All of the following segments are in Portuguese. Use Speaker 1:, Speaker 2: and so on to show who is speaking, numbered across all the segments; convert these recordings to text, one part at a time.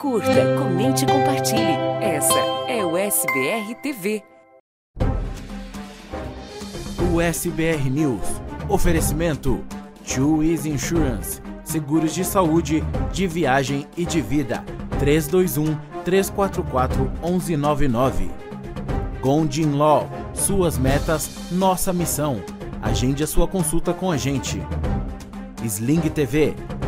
Speaker 1: Curta, comente e compartilhe. Essa é o SBR TV.
Speaker 2: O SBR News. Oferecimento: Easy Insurance. Seguros de saúde, de viagem e de vida. 321 344 1199. Gondin Law. Suas metas, nossa missão. Agende a sua consulta com a gente. Sling TV,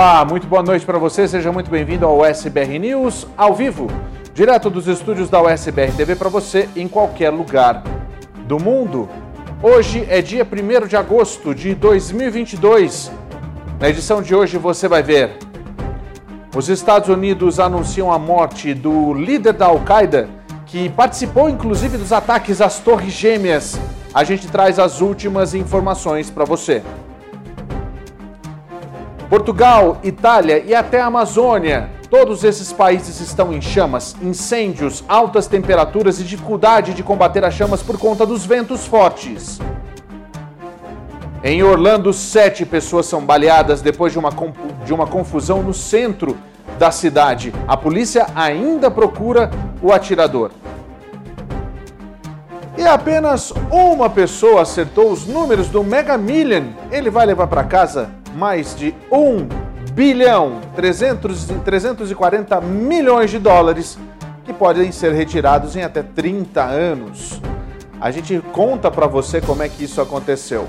Speaker 3: Olá, muito boa noite para você. Seja muito bem-vindo ao USBR News ao vivo, direto dos estúdios da USBR TV para você em qualquer lugar do mundo. Hoje é dia 1 de agosto de 2022. Na edição de hoje você vai ver: os Estados Unidos anunciam a morte do líder da Al-Qaeda, que participou inclusive dos ataques às Torres Gêmeas. A gente traz as últimas informações para você. Portugal, Itália e até a Amazônia. Todos esses países estão em chamas, incêndios, altas temperaturas e dificuldade de combater as chamas por conta dos ventos fortes. Em Orlando, sete pessoas são baleadas depois de uma, de uma confusão no centro da cidade. A polícia ainda procura o atirador. E apenas uma pessoa acertou os números do Mega Million. Ele vai levar para casa mais de 1 bilhão 300, 340 milhões de dólares que podem ser retirados em até 30 anos. A gente conta para você como é que isso aconteceu.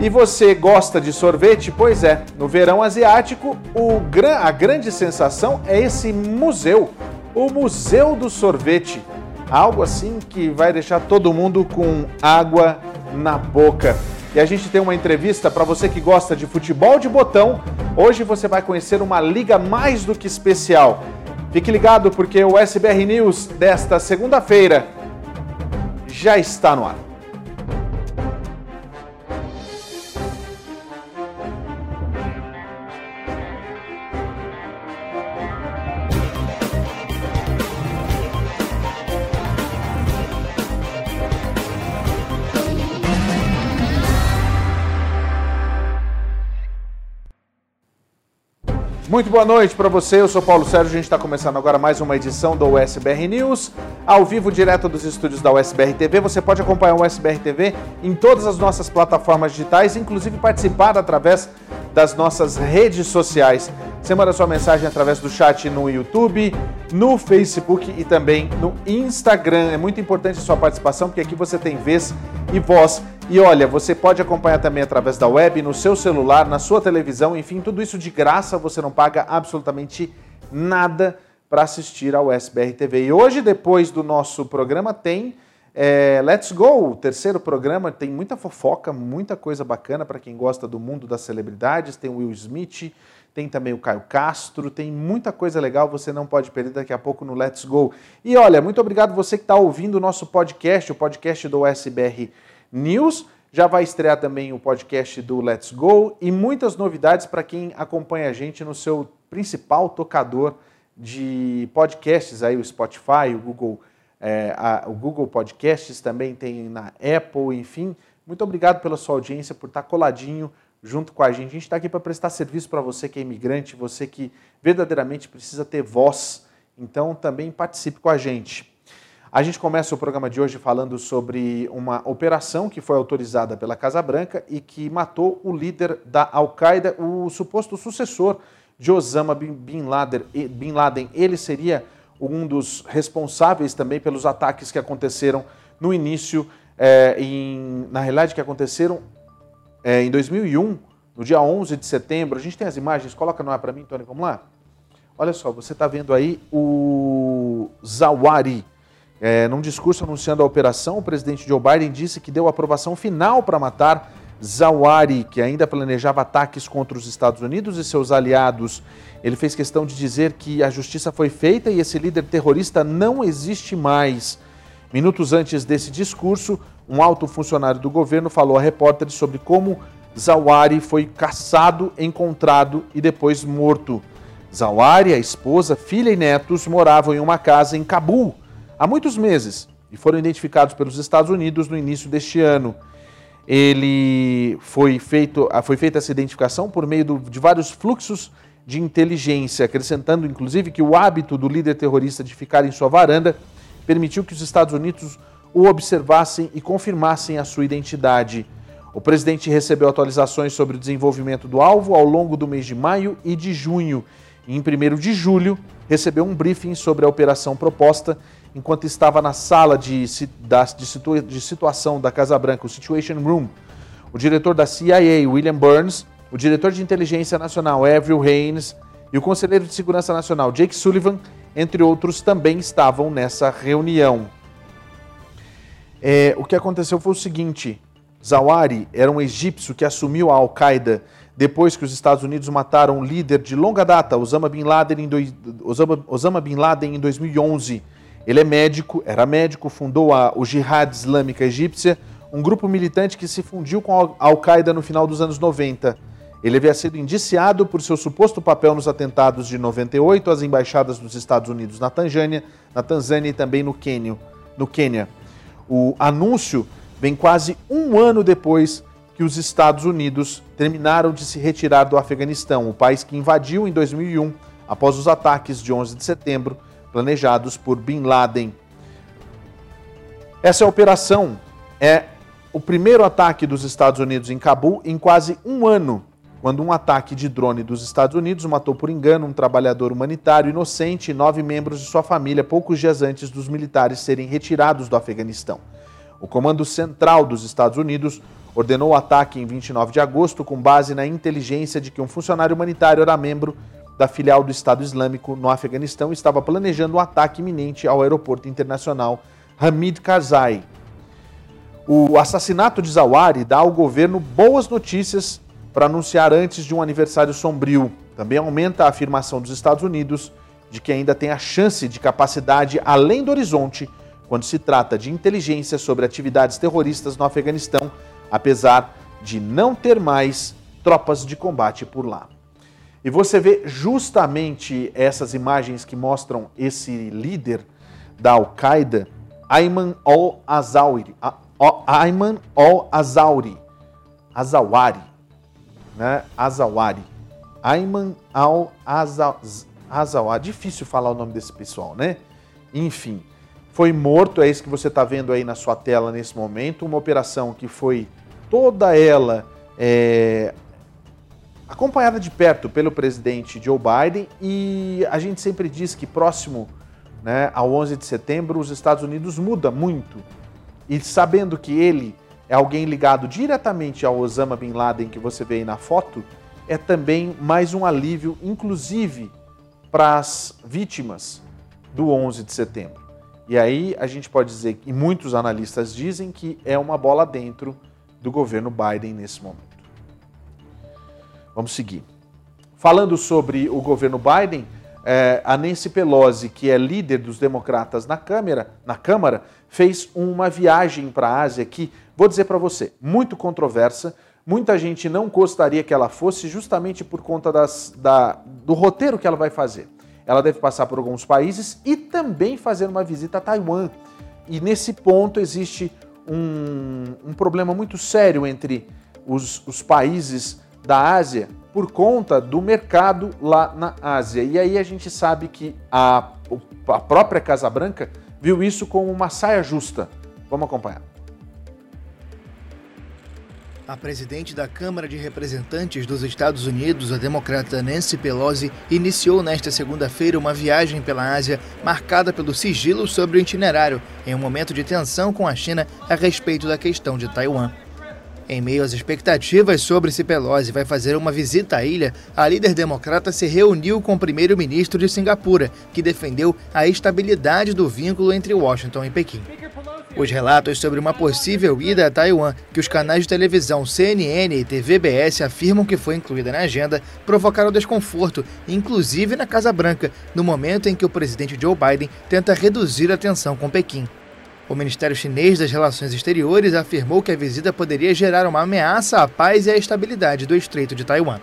Speaker 3: E você gosta de sorvete? Pois é, no verão asiático, o, a grande sensação é esse museu, o Museu do Sorvete. Algo assim que vai deixar todo mundo com água na boca. E a gente tem uma entrevista para você que gosta de futebol de botão. Hoje você vai conhecer uma liga mais do que especial. Fique ligado porque o SBR News desta segunda-feira já está no ar. Muito boa noite para você, eu sou Paulo Sérgio, a gente está começando agora mais uma edição do USBR News, ao vivo direto dos estúdios da USBR TV. Você pode acompanhar o USBR TV em todas as nossas plataformas digitais, inclusive participar através das nossas redes sociais. Você manda sua mensagem através do chat no YouTube, no Facebook e também no Instagram. É muito importante a sua participação, porque aqui você tem vez e voz e olha, você pode acompanhar também através da web, no seu celular, na sua televisão, enfim, tudo isso de graça, você não paga absolutamente nada para assistir ao SBR TV. E hoje, depois do nosso programa, tem é, Let's Go, terceiro programa, tem muita fofoca, muita coisa bacana para quem gosta do mundo das celebridades. Tem o Will Smith, tem também o Caio Castro, tem muita coisa legal, você não pode perder daqui a pouco no Let's Go. E olha, muito obrigado você que está ouvindo o nosso podcast, o podcast do SBR News. Já vai estrear também o podcast do Let's Go e muitas novidades para quem acompanha a gente no seu principal tocador de podcasts, aí o Spotify, o Google, é, a, o Google Podcasts também tem na Apple, enfim. Muito obrigado pela sua audiência, por estar coladinho junto com a gente. A gente está aqui para prestar serviço para você que é imigrante, você que verdadeiramente precisa ter voz. Então também participe com a gente. A gente começa o programa de hoje falando sobre uma operação que foi autorizada pela Casa Branca e que matou o líder da Al-Qaeda, o suposto sucessor de Osama Bin Laden. Bin Laden. Ele seria um dos responsáveis também pelos ataques que aconteceram no início, é, em, na realidade, que aconteceram é, em 2001, no dia 11 de setembro. A gente tem as imagens, coloca no ar para mim, Tony, vamos lá? Olha só, você está vendo aí o Zawari é, num discurso anunciando a operação, o presidente Joe Biden disse que deu aprovação final para matar Zawari, que ainda planejava ataques contra os Estados Unidos e seus aliados. Ele fez questão de dizer que a justiça foi feita e esse líder terrorista não existe mais. Minutos antes desse discurso, um alto funcionário do governo falou a repórteres sobre como Zawari foi caçado, encontrado e depois morto. Zawari, a esposa, filha e netos moravam em uma casa em Cabul há muitos meses e foram identificados pelos Estados Unidos no início deste ano. Ele foi feito, foi feita essa identificação por meio de vários fluxos de inteligência, acrescentando inclusive que o hábito do líder terrorista de ficar em sua varanda permitiu que os Estados Unidos o observassem e confirmassem a sua identidade. O presidente recebeu atualizações sobre o desenvolvimento do alvo ao longo do mês de maio e de junho. E em 1 de julho, recebeu um briefing sobre a operação proposta enquanto estava na sala de, de, situa de situação da Casa Branca, o Situation Room. O diretor da CIA, William Burns, o diretor de inteligência nacional, Avril Haines, e o conselheiro de segurança nacional, Jake Sullivan, entre outros, também estavam nessa reunião. É, o que aconteceu foi o seguinte: Zawari era um egípcio que assumiu a Al-Qaeda depois que os Estados Unidos mataram um líder de longa data, Osama Bin Laden, em, Osama, Osama Bin Laden, em 2011. Ele é médico, era médico, fundou a, o Jihad Islâmica Egípcia, um grupo militante que se fundiu com a Al-Qaeda no final dos anos 90. Ele havia sido indiciado por seu suposto papel nos atentados de 98 às embaixadas dos Estados Unidos na Tanzânia, na Tanzânia e também no Quênia. No Quênia. O anúncio vem quase um ano depois que os Estados Unidos terminaram de se retirar do Afeganistão, o país que invadiu em 2001 após os ataques de 11 de setembro planejados por Bin Laden. Essa operação é o primeiro ataque dos Estados Unidos em Cabul em quase um ano quando um ataque de drone dos Estados Unidos matou por engano um trabalhador humanitário inocente e nove membros de sua família poucos dias antes dos militares serem retirados do Afeganistão. O Comando Central dos Estados Unidos ordenou o ataque em 29 de agosto com base na inteligência de que um funcionário humanitário era membro da filial do Estado Islâmico no Afeganistão e estava planejando um ataque iminente ao aeroporto internacional Hamid Karzai. O assassinato de Zawari dá ao governo boas notícias para anunciar antes de um aniversário sombrio. Também aumenta a afirmação dos Estados Unidos de que ainda tem a chance de capacidade além do horizonte quando se trata de inteligência sobre atividades terroristas no Afeganistão, apesar de não ter mais tropas de combate por lá. E você vê justamente essas imagens que mostram esse líder da Al-Qaeda, Ayman al-Azawari, Ayman al-Azawari, Azawari, né? Azawari. Ayman al-Azawari. Difícil falar o nome desse pessoal, né? Enfim, foi morto, é isso que você está vendo aí na sua tela nesse momento. Uma operação que foi toda ela é, acompanhada de perto pelo presidente Joe Biden e a gente sempre diz que próximo né, ao 11 de setembro os Estados Unidos muda muito. E sabendo que ele é alguém ligado diretamente ao Osama Bin Laden que você vê aí na foto, é também mais um alívio, inclusive para as vítimas do 11 de setembro. E aí a gente pode dizer, e muitos analistas dizem que é uma bola dentro do governo Biden nesse momento. Vamos seguir. Falando sobre o governo Biden, é, a Nancy Pelosi, que é líder dos democratas na Câmara, na Câmara fez uma viagem para a Ásia que Vou dizer para você, muito controversa. Muita gente não gostaria que ela fosse, justamente por conta das, da, do roteiro que ela vai fazer. Ela deve passar por alguns países e também fazer uma visita a Taiwan. E nesse ponto existe um, um problema muito sério entre os, os países da Ásia por conta do mercado lá na Ásia. E aí a gente sabe que a, a própria Casa Branca viu isso como uma saia justa. Vamos acompanhar.
Speaker 4: A presidente da Câmara de Representantes dos Estados Unidos, a democrata Nancy Pelosi, iniciou nesta segunda-feira uma viagem pela Ásia marcada pelo sigilo sobre o itinerário, em um momento de tensão com a China a respeito da questão de Taiwan. Em meio às expectativas sobre se Pelosi vai fazer uma visita à ilha, a líder democrata se reuniu com o primeiro-ministro de Singapura, que defendeu a estabilidade do vínculo entre Washington e Pequim. Os relatos sobre uma possível ida a Taiwan, que os canais de televisão CNN e TVBS afirmam que foi incluída na agenda, provocaram desconforto, inclusive na Casa Branca, no momento em que o presidente Joe Biden tenta reduzir a tensão com Pequim. O Ministério Chinês das Relações Exteriores afirmou que a visita poderia gerar uma ameaça à paz e à estabilidade do Estreito de Taiwan.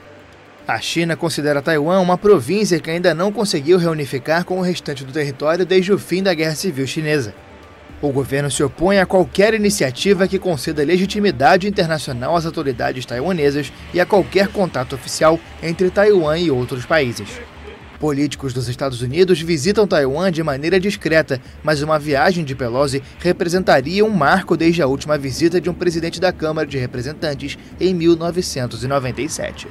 Speaker 4: A China considera Taiwan uma província que ainda não conseguiu reunificar com o restante do território desde o fim da Guerra Civil Chinesa. O governo se opõe a qualquer iniciativa que conceda legitimidade internacional às autoridades taiwanesas e a qualquer contato oficial entre Taiwan e outros países. Políticos dos Estados Unidos visitam Taiwan de maneira discreta, mas uma viagem de Pelosi representaria um marco desde a última visita de um presidente da Câmara de Representantes em 1997.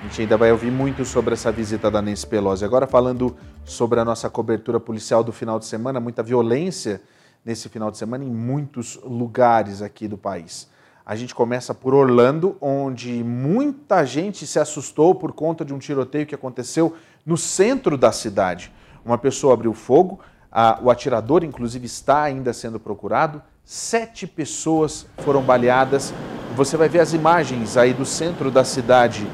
Speaker 3: A gente ainda vai ouvir muito sobre essa visita da Nancy Pelosi. Agora falando sobre a nossa cobertura policial do final de semana, muita violência nesse final de semana em muitos lugares aqui do país. A gente começa por Orlando, onde muita gente se assustou por conta de um tiroteio que aconteceu no centro da cidade. Uma pessoa abriu fogo, a, o atirador, inclusive, está ainda sendo procurado. Sete pessoas foram baleadas. Você vai ver as imagens aí do centro da cidade.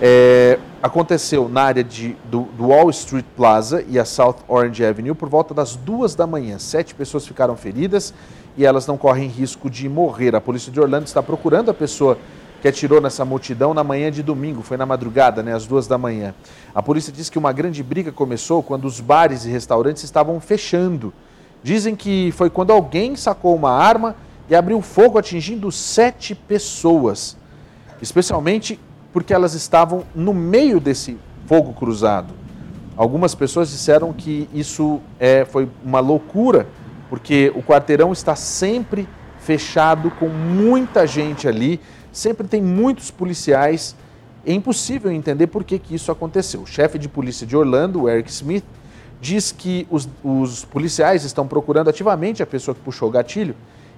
Speaker 3: É, aconteceu na área de, do, do Wall Street Plaza e a South Orange Avenue por volta das duas da manhã. Sete pessoas ficaram feridas e elas não correm risco de morrer. A polícia de Orlando está procurando a pessoa que atirou nessa multidão na manhã de domingo, foi na madrugada, né, às duas da manhã. A polícia diz que uma grande briga começou quando os bares e restaurantes estavam fechando. Dizem que foi quando alguém sacou uma arma e abriu fogo atingindo sete pessoas, especialmente porque elas estavam no meio desse fogo cruzado. Algumas pessoas disseram que isso é, foi uma loucura porque o quarteirão está sempre fechado com muita gente ali, sempre tem muitos policiais. É impossível entender por que, que isso aconteceu. O chefe de polícia de Orlando, Eric Smith, diz que os, os policiais estão procurando ativamente a pessoa que puxou o gatilho,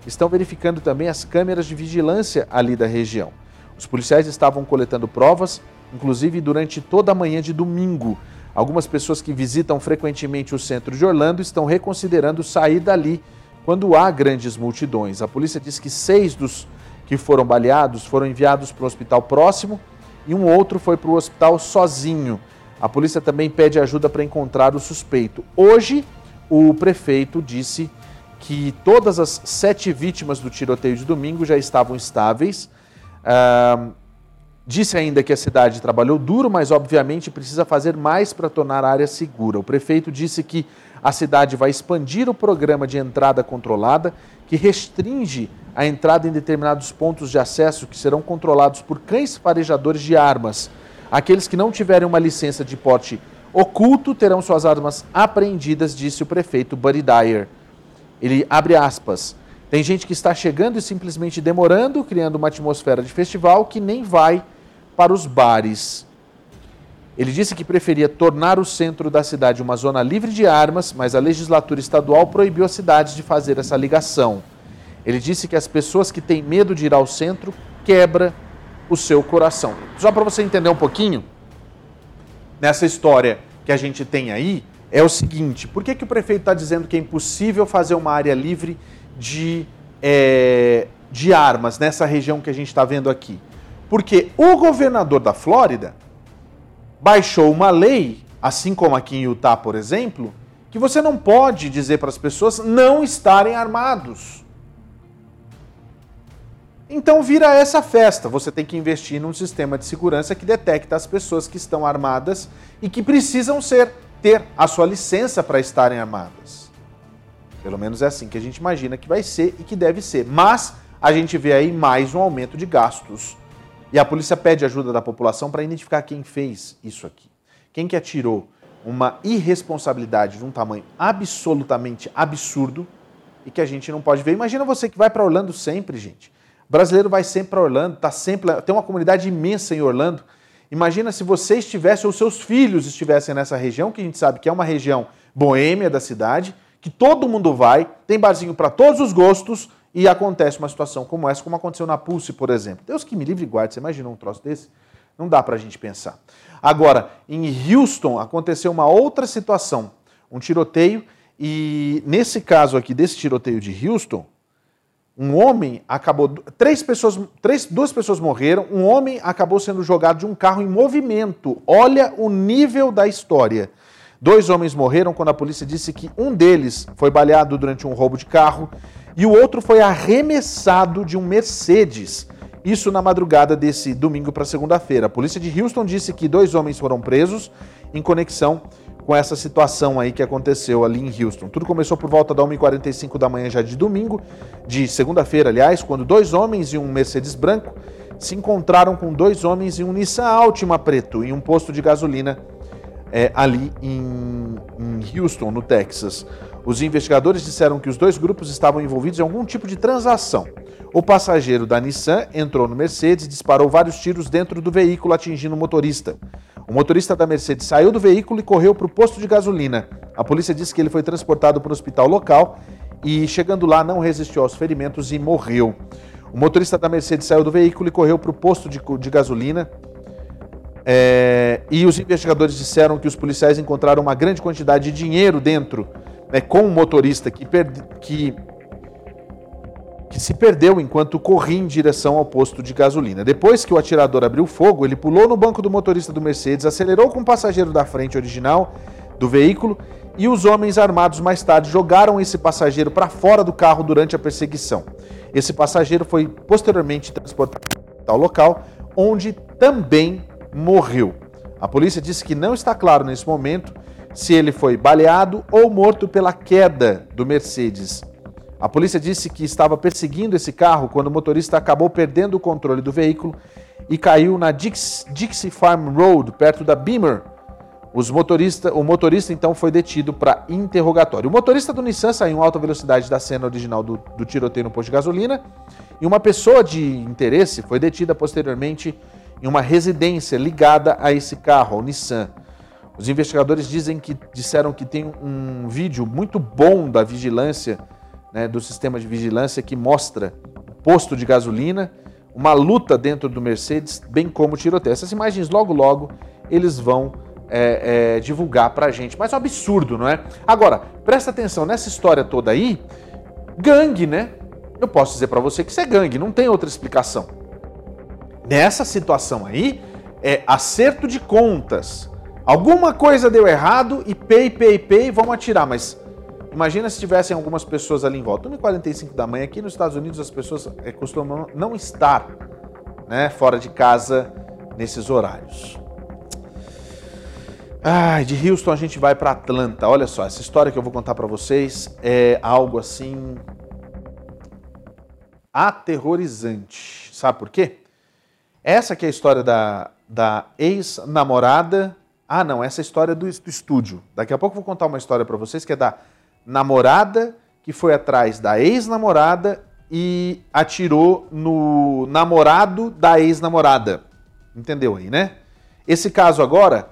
Speaker 3: estão verificando também as câmeras de vigilância ali da região. Os policiais estavam coletando provas, inclusive durante toda a manhã de domingo, Algumas pessoas que visitam frequentemente o centro de Orlando estão reconsiderando sair dali quando há grandes multidões. A polícia diz que seis dos que foram baleados foram enviados para o hospital próximo e um outro foi para o hospital sozinho. A polícia também pede ajuda para encontrar o suspeito. Hoje, o prefeito disse que todas as sete vítimas do tiroteio de domingo já estavam estáveis. Uh, Disse ainda que a cidade trabalhou duro, mas obviamente precisa fazer mais para tornar a área segura. O prefeito disse que a cidade vai expandir o programa de entrada controlada, que restringe a entrada em determinados pontos de acesso que serão controlados por cães farejadores de armas. Aqueles que não tiverem uma licença de porte oculto terão suas armas apreendidas, disse o prefeito Buddy Dyer. Ele abre aspas. Tem gente que está chegando e simplesmente demorando, criando uma atmosfera de festival que nem vai para os bares. Ele disse que preferia tornar o centro da cidade uma zona livre de armas, mas a legislatura estadual proibiu as cidades de fazer essa ligação. Ele disse que as pessoas que têm medo de ir ao centro quebra o seu coração. Só para você entender um pouquinho, nessa história que a gente tem aí, é o seguinte: por que, que o prefeito está dizendo que é impossível fazer uma área livre de, é, de armas nessa região que a gente está vendo aqui? Porque o governador da Flórida baixou uma lei, assim como aqui em Utah, por exemplo, que você não pode dizer para as pessoas não estarem armados. Então vira essa festa. Você tem que investir num sistema de segurança que detecta as pessoas que estão armadas e que precisam ser ter a sua licença para estarem armadas. Pelo menos é assim que a gente imagina que vai ser e que deve ser. Mas a gente vê aí mais um aumento de gastos e a polícia pede ajuda da população para identificar quem fez isso aqui. Quem que atirou uma irresponsabilidade de um tamanho absolutamente absurdo e que a gente não pode ver. Imagina você que vai para Orlando sempre, gente. O brasileiro vai sempre para Orlando, tá sempre, tem uma comunidade imensa em Orlando. Imagina se você estivesse ou seus filhos estivessem nessa região, que a gente sabe que é uma região boêmia da cidade, que todo mundo vai, tem barzinho para todos os gostos e acontece uma situação como essa, como aconteceu na Pulse, por exemplo. Deus que me livre e guarde, você imaginou um troço desse? Não dá para a gente pensar. Agora, em Houston aconteceu uma outra situação, um tiroteio, e nesse caso aqui, desse tiroteio de Houston, um homem acabou. Três pessoas, três, duas pessoas morreram, um homem acabou sendo jogado de um carro em movimento. Olha o nível da história. Dois homens morreram quando a polícia disse que um deles foi baleado durante um roubo de carro e o outro foi arremessado de um Mercedes. Isso na madrugada desse domingo para segunda-feira. A polícia de Houston disse que dois homens foram presos em conexão com essa situação aí que aconteceu ali em Houston. Tudo começou por volta da 1h45 da manhã já de domingo, de segunda-feira, aliás, quando dois homens e um Mercedes branco se encontraram com dois homens e um Nissan Altima preto em um posto de gasolina é, ali em, em Houston, no Texas. Os investigadores disseram que os dois grupos estavam envolvidos em algum tipo de transação. O passageiro da Nissan entrou no Mercedes e disparou vários tiros dentro do veículo, atingindo o motorista. O motorista da Mercedes saiu do veículo e correu para o posto de gasolina. A polícia disse que ele foi transportado para o hospital local e, chegando lá, não resistiu aos ferimentos e morreu. O motorista da Mercedes saiu do veículo e correu para o posto de, de gasolina. É, e os investigadores disseram que os policiais encontraram uma grande quantidade de dinheiro dentro, né, com o motorista que, que, que se perdeu enquanto corria em direção ao posto de gasolina. Depois que o atirador abriu fogo, ele pulou no banco do motorista do Mercedes, acelerou com o passageiro da frente original do veículo e os homens armados mais tarde jogaram esse passageiro para fora do carro durante a perseguição. Esse passageiro foi posteriormente transportado ao local, onde também morreu. A polícia disse que não está claro nesse momento se ele foi baleado ou morto pela queda do Mercedes. A polícia disse que estava perseguindo esse carro quando o motorista acabou perdendo o controle do veículo e caiu na Dix, Dixie Farm Road, perto da Beamer. Os motorista, o motorista então foi detido para interrogatório. O motorista do Nissan saiu em alta velocidade da cena original do, do tiroteio no posto de gasolina e uma pessoa de interesse foi detida posteriormente em uma residência ligada a esse carro, ao Nissan. Os investigadores dizem que disseram que tem um vídeo muito bom da vigilância, né, do sistema de vigilância, que mostra posto de gasolina, uma luta dentro do Mercedes, bem como tiroteio. Essas imagens logo logo eles vão é, é, divulgar para a gente. Mas é um absurdo, não é? Agora, presta atenção nessa história toda aí, gangue, né? Eu posso dizer para você que isso é gangue, não tem outra explicação. Nessa situação aí, é acerto de contas. Alguma coisa deu errado e pei, pei, pei, vamos atirar. Mas imagina se tivessem algumas pessoas ali em volta. 1h45 da manhã, aqui nos Estados Unidos as pessoas é, costumam não estar né, fora de casa nesses horários. Ai, de Houston a gente vai para Atlanta. Olha só, essa história que eu vou contar para vocês é algo assim aterrorizante. Sabe por quê? Essa que é a história da, da ex-namorada. Ah, não, essa é história do, do estúdio. Daqui a pouco eu vou contar uma história para vocês que é da namorada que foi atrás da ex-namorada e atirou no namorado da ex-namorada. Entendeu aí, né? Esse caso agora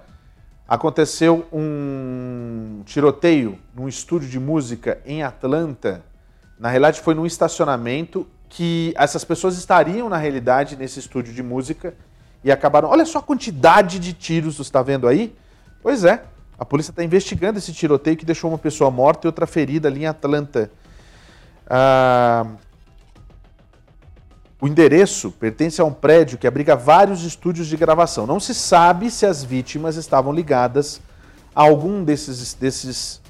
Speaker 3: aconteceu um tiroteio num estúdio de música em Atlanta. Na realidade, foi num estacionamento que essas pessoas estariam, na realidade, nesse estúdio de música e acabaram. Olha só a quantidade de tiros, está vendo aí? Pois é, a polícia está investigando esse tiroteio que deixou uma pessoa morta e outra ferida ali em Atlanta. Ah, o endereço pertence a um prédio que abriga vários estúdios de gravação. Não se sabe se as vítimas estavam ligadas a algum desses, desses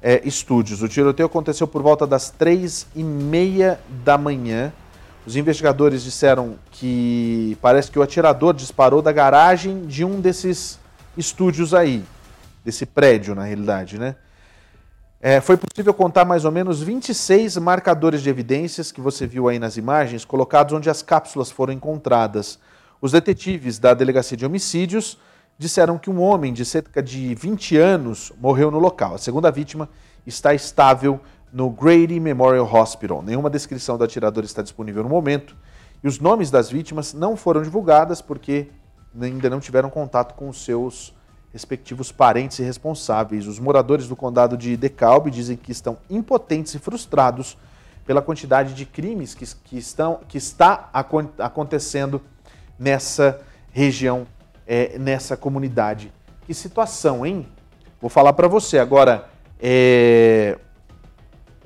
Speaker 3: é, estúdios. O tiroteio aconteceu por volta das três e meia da manhã. Os investigadores disseram que parece que o atirador disparou da garagem de um desses estúdios aí, desse prédio, na realidade, né? É, foi possível contar mais ou menos 26 marcadores de evidências que você viu aí nas imagens, colocados onde as cápsulas foram encontradas. Os detetives da Delegacia de Homicídios disseram que um homem de cerca de 20 anos morreu no local. A segunda vítima está estável no Grady Memorial Hospital. Nenhuma descrição do atirador está disponível no momento. E os nomes das vítimas não foram divulgadas porque ainda não tiveram contato com os seus respectivos parentes e responsáveis. Os moradores do condado de DeKalb dizem que estão impotentes e frustrados pela quantidade de crimes que, que, estão, que está acontecendo nessa região, é, nessa comunidade. Que situação, hein? Vou falar para você agora. É...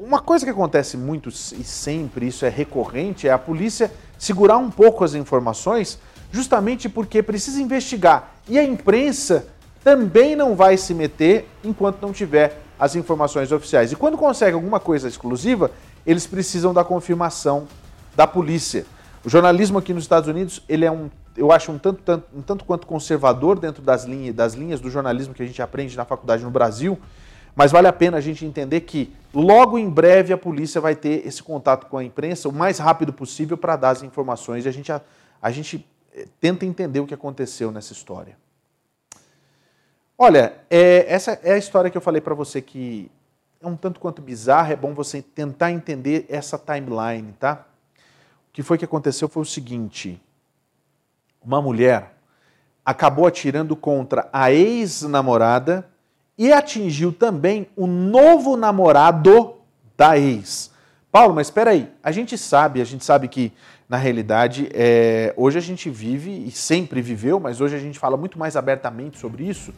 Speaker 3: Uma coisa que acontece muito e sempre, isso é recorrente, é a polícia segurar um pouco as informações, justamente porque precisa investigar. E a imprensa também não vai se meter enquanto não tiver as informações oficiais. E quando consegue alguma coisa exclusiva, eles precisam da confirmação da polícia. O jornalismo aqui nos Estados Unidos, ele é um, eu acho um tanto, tanto, um tanto quanto conservador dentro das linhas, das linhas do jornalismo que a gente aprende na faculdade no Brasil, mas vale a pena a gente entender que logo em breve a polícia vai ter esse contato com a imprensa o mais rápido possível para dar as informações e a gente, a, a gente eh, tenta entender o que aconteceu nessa história. Olha, é, essa é a história que eu falei para você que é um tanto quanto bizarra, é bom você tentar entender essa timeline, tá? O que foi que aconteceu foi o seguinte: uma mulher acabou atirando contra a ex-namorada e atingiu também o novo namorado da ex. Paulo, mas espera aí, a gente sabe, a gente sabe que na realidade é, hoje a gente vive e sempre viveu, mas hoje a gente fala muito mais abertamente sobre isso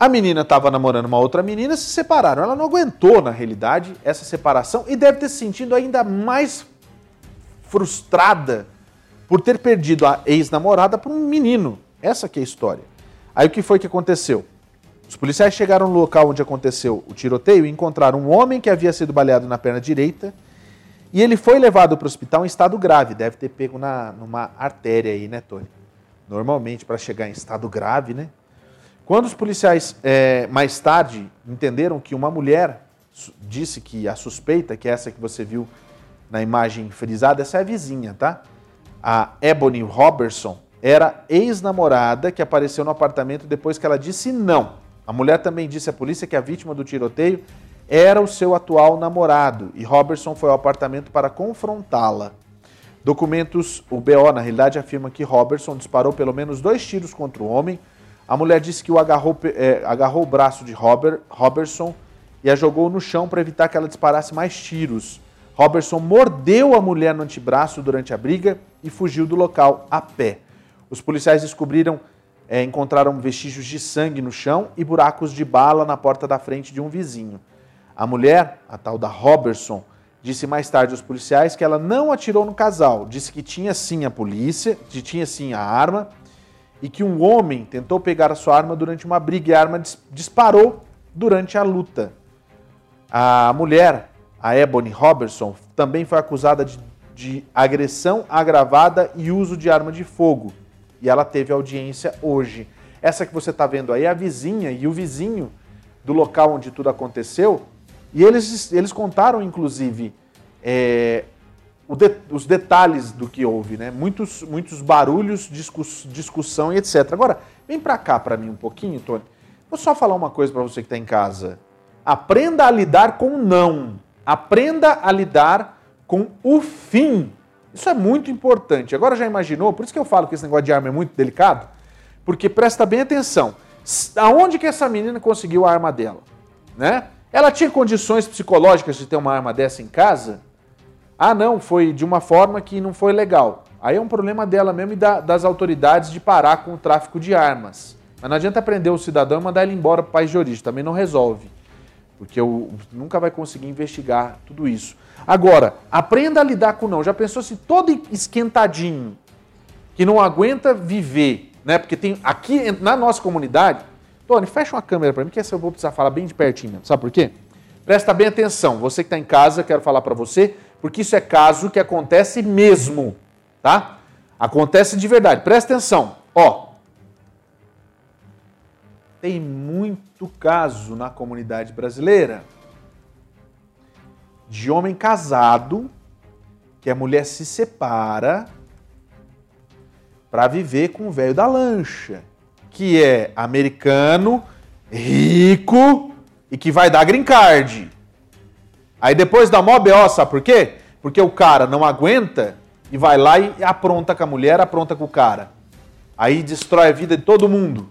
Speaker 3: a menina estava namorando uma outra menina, se separaram. Ela não aguentou, na realidade, essa separação e deve ter se sentido ainda mais frustrada por ter perdido a ex-namorada para um menino. Essa que é a história. Aí o que foi que aconteceu? Os policiais chegaram no local onde aconteceu o tiroteio e encontraram um homem que havia sido baleado na perna direita e ele foi levado para o hospital em estado grave. Deve ter pego na, numa artéria aí, né, Tony? Normalmente, para chegar em estado grave, né? Quando os policiais, é, mais tarde, entenderam que uma mulher disse que a suspeita, que é essa que você viu na imagem frisada, essa é a vizinha, tá? A Ebony Robertson era ex-namorada que apareceu no apartamento depois que ela disse não. A mulher também disse à polícia que a vítima do tiroteio era o seu atual namorado e Robertson foi ao apartamento para confrontá-la. Documentos, o BO na realidade afirma que Robertson disparou pelo menos dois tiros contra o homem, a mulher disse que o agarrou, é, agarrou o braço de Robert, Robertson e a jogou no chão para evitar que ela disparasse mais tiros. Robertson mordeu a mulher no antebraço durante a briga e fugiu do local a pé. Os policiais descobriram, é, encontraram vestígios de sangue no chão e buracos de bala na porta da frente de um vizinho. A mulher, a tal da Robertson, disse mais tarde aos policiais que ela não atirou no casal, disse que tinha sim a polícia, que tinha sim a arma e que um homem tentou pegar a sua arma durante uma briga e a arma disparou durante a luta. A mulher, a Ebony Robertson, também foi acusada de, de agressão agravada e uso de arma de fogo. E ela teve audiência hoje. Essa que você está vendo aí é a vizinha e o vizinho do local onde tudo aconteceu. E eles, eles contaram, inclusive, é, de, os detalhes do que houve, né? Muitos, muitos barulhos, discuss, discussão e etc. Agora, vem para cá para mim um pouquinho, Tony. Vou só falar uma coisa para você que está em casa. Aprenda a lidar com o não. Aprenda a lidar com o fim. Isso é muito importante. Agora já imaginou? Por isso que eu falo que esse negócio de arma é muito delicado. Porque presta bem atenção. Aonde que essa menina conseguiu a arma dela? Né? Ela tinha condições psicológicas de ter uma arma dessa em casa? Ah, não, foi de uma forma que não foi legal. Aí é um problema dela mesmo e da, das autoridades de parar com o tráfico de armas. Mas não adianta prender o cidadão e mandar ele embora para o país de origem, também não resolve. Porque eu, nunca vai conseguir investigar tudo isso. Agora, aprenda a lidar com não. Já pensou se todo esquentadinho, que não aguenta viver, né? Porque tem aqui na nossa comunidade. Tony, fecha uma câmera para mim, que essa eu vou precisar falar bem de pertinho. Sabe por quê? Presta bem atenção. Você que está em casa, quero falar para você porque isso é caso que acontece mesmo, tá? Acontece de verdade. Presta atenção. Ó, tem muito caso na comunidade brasileira de homem casado que a mulher se separa para viver com o velho da lancha, que é americano, rico e que vai dar green card. Aí depois dá mó BO, sabe por quê? Porque o cara não aguenta e vai lá e apronta com a mulher, apronta com o cara. Aí destrói a vida de todo mundo.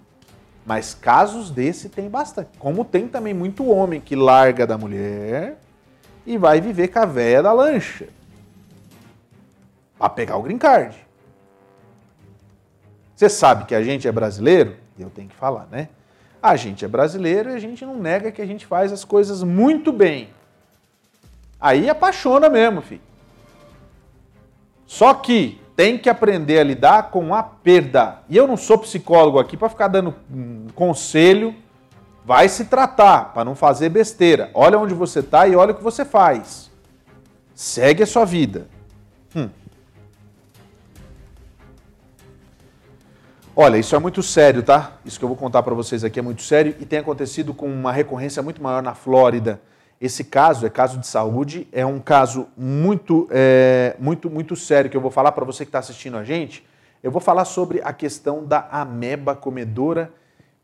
Speaker 3: Mas casos desse tem bastante. Como tem também muito homem que larga da mulher e vai viver com a véia da lancha. Pra pegar o green card. Você sabe que a gente é brasileiro? Eu tenho que falar, né? A gente é brasileiro e a gente não nega que a gente faz as coisas muito bem. Aí apaixona mesmo, filho. Só que tem que aprender a lidar com a perda. E eu não sou psicólogo aqui para ficar dando um conselho. Vai se tratar para não fazer besteira. Olha onde você está e olha o que você faz. Segue a sua vida. Hum. Olha, isso é muito sério, tá? Isso que eu vou contar para vocês aqui é muito sério e tem acontecido com uma recorrência muito maior na Flórida. Esse caso é caso de saúde, é um caso muito, é, muito, muito sério que eu vou falar para você que está assistindo a gente. Eu vou falar sobre a questão da ameba comedora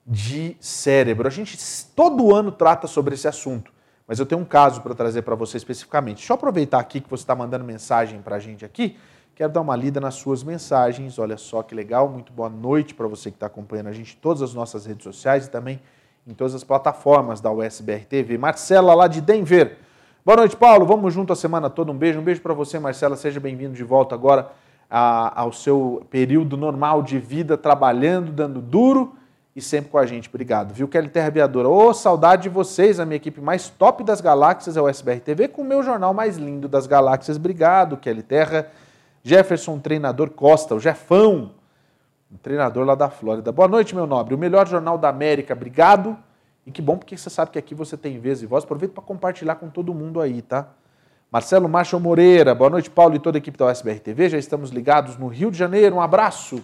Speaker 3: de cérebro. A gente todo ano trata sobre esse assunto, mas eu tenho um caso para trazer para você especificamente. Deixa eu aproveitar aqui que você está mandando mensagem para a gente aqui. Quero dar uma lida nas suas mensagens. Olha só que legal. Muito boa noite para você que está acompanhando a gente em todas as nossas redes sociais e também em todas as plataformas da USBR TV. Marcela, lá de Denver. Boa noite, Paulo. Vamos junto a semana toda. Um beijo, um beijo para você, Marcela. Seja bem-vindo de volta agora ao seu período normal de vida, trabalhando, dando duro e sempre com a gente. Obrigado, viu? Kelly Terra Aviadora. Ô, oh, saudade de vocês, a minha equipe mais top das galáxias é o SBR TV, com o meu jornal mais lindo das galáxias. Obrigado, Kelly Terra. Jefferson Treinador Costa, o Jefão um treinador lá da Flórida. Boa noite, meu nobre. O melhor jornal da América, obrigado. E que bom, porque você sabe que aqui você tem vez e voz. Aproveita para compartilhar com todo mundo aí, tá? Marcelo Marshall Moreira, boa noite, Paulo e toda a equipe da USBR TV. Já estamos ligados no Rio de Janeiro. Um abraço.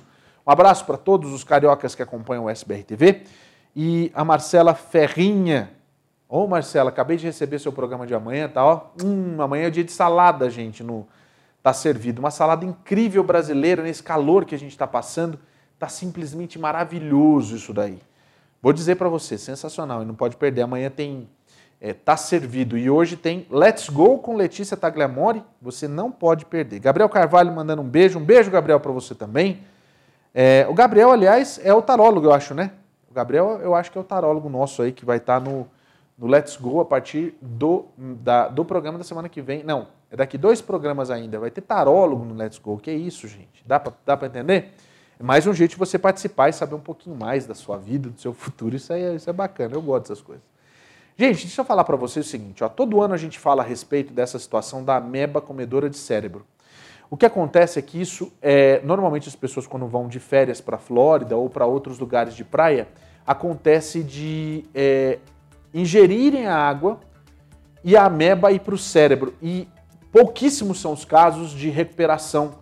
Speaker 3: Um abraço para todos os cariocas que acompanham o SBR TV. E a Marcela Ferrinha. Ô, Marcela, acabei de receber seu programa de amanhã, tá? Ó, hum, amanhã é dia de salada, gente, no tá servido. Uma salada incrível brasileira nesse calor que a gente está passando. Tá simplesmente maravilhoso isso daí. Vou dizer para você, sensacional, e não pode perder. Amanhã tem é, tá servido e hoje tem Let's Go com Letícia Tagliamore. Você não pode perder. Gabriel Carvalho mandando um beijo, um beijo Gabriel para você também. É, o Gabriel, aliás, é o tarólogo, eu acho, né? O Gabriel, eu acho que é o tarólogo nosso aí que vai estar tá no, no Let's Go a partir do, da, do programa da semana que vem. Não, é daqui dois programas ainda. Vai ter tarólogo no Let's Go. Que é isso, gente? Dá para dá entender? É mais um jeito de você participar e saber um pouquinho mais da sua vida, do seu futuro. Isso, aí é, isso é bacana, eu gosto dessas coisas. Gente, deixa eu falar para vocês o seguinte: ó, todo ano a gente fala a respeito dessa situação da ameba comedora de cérebro. O que acontece é que isso, é, normalmente as pessoas quando vão de férias para a Flórida ou para outros lugares de praia, acontece de é, ingerirem a água e a ameba ir para o cérebro. E pouquíssimos são os casos de recuperação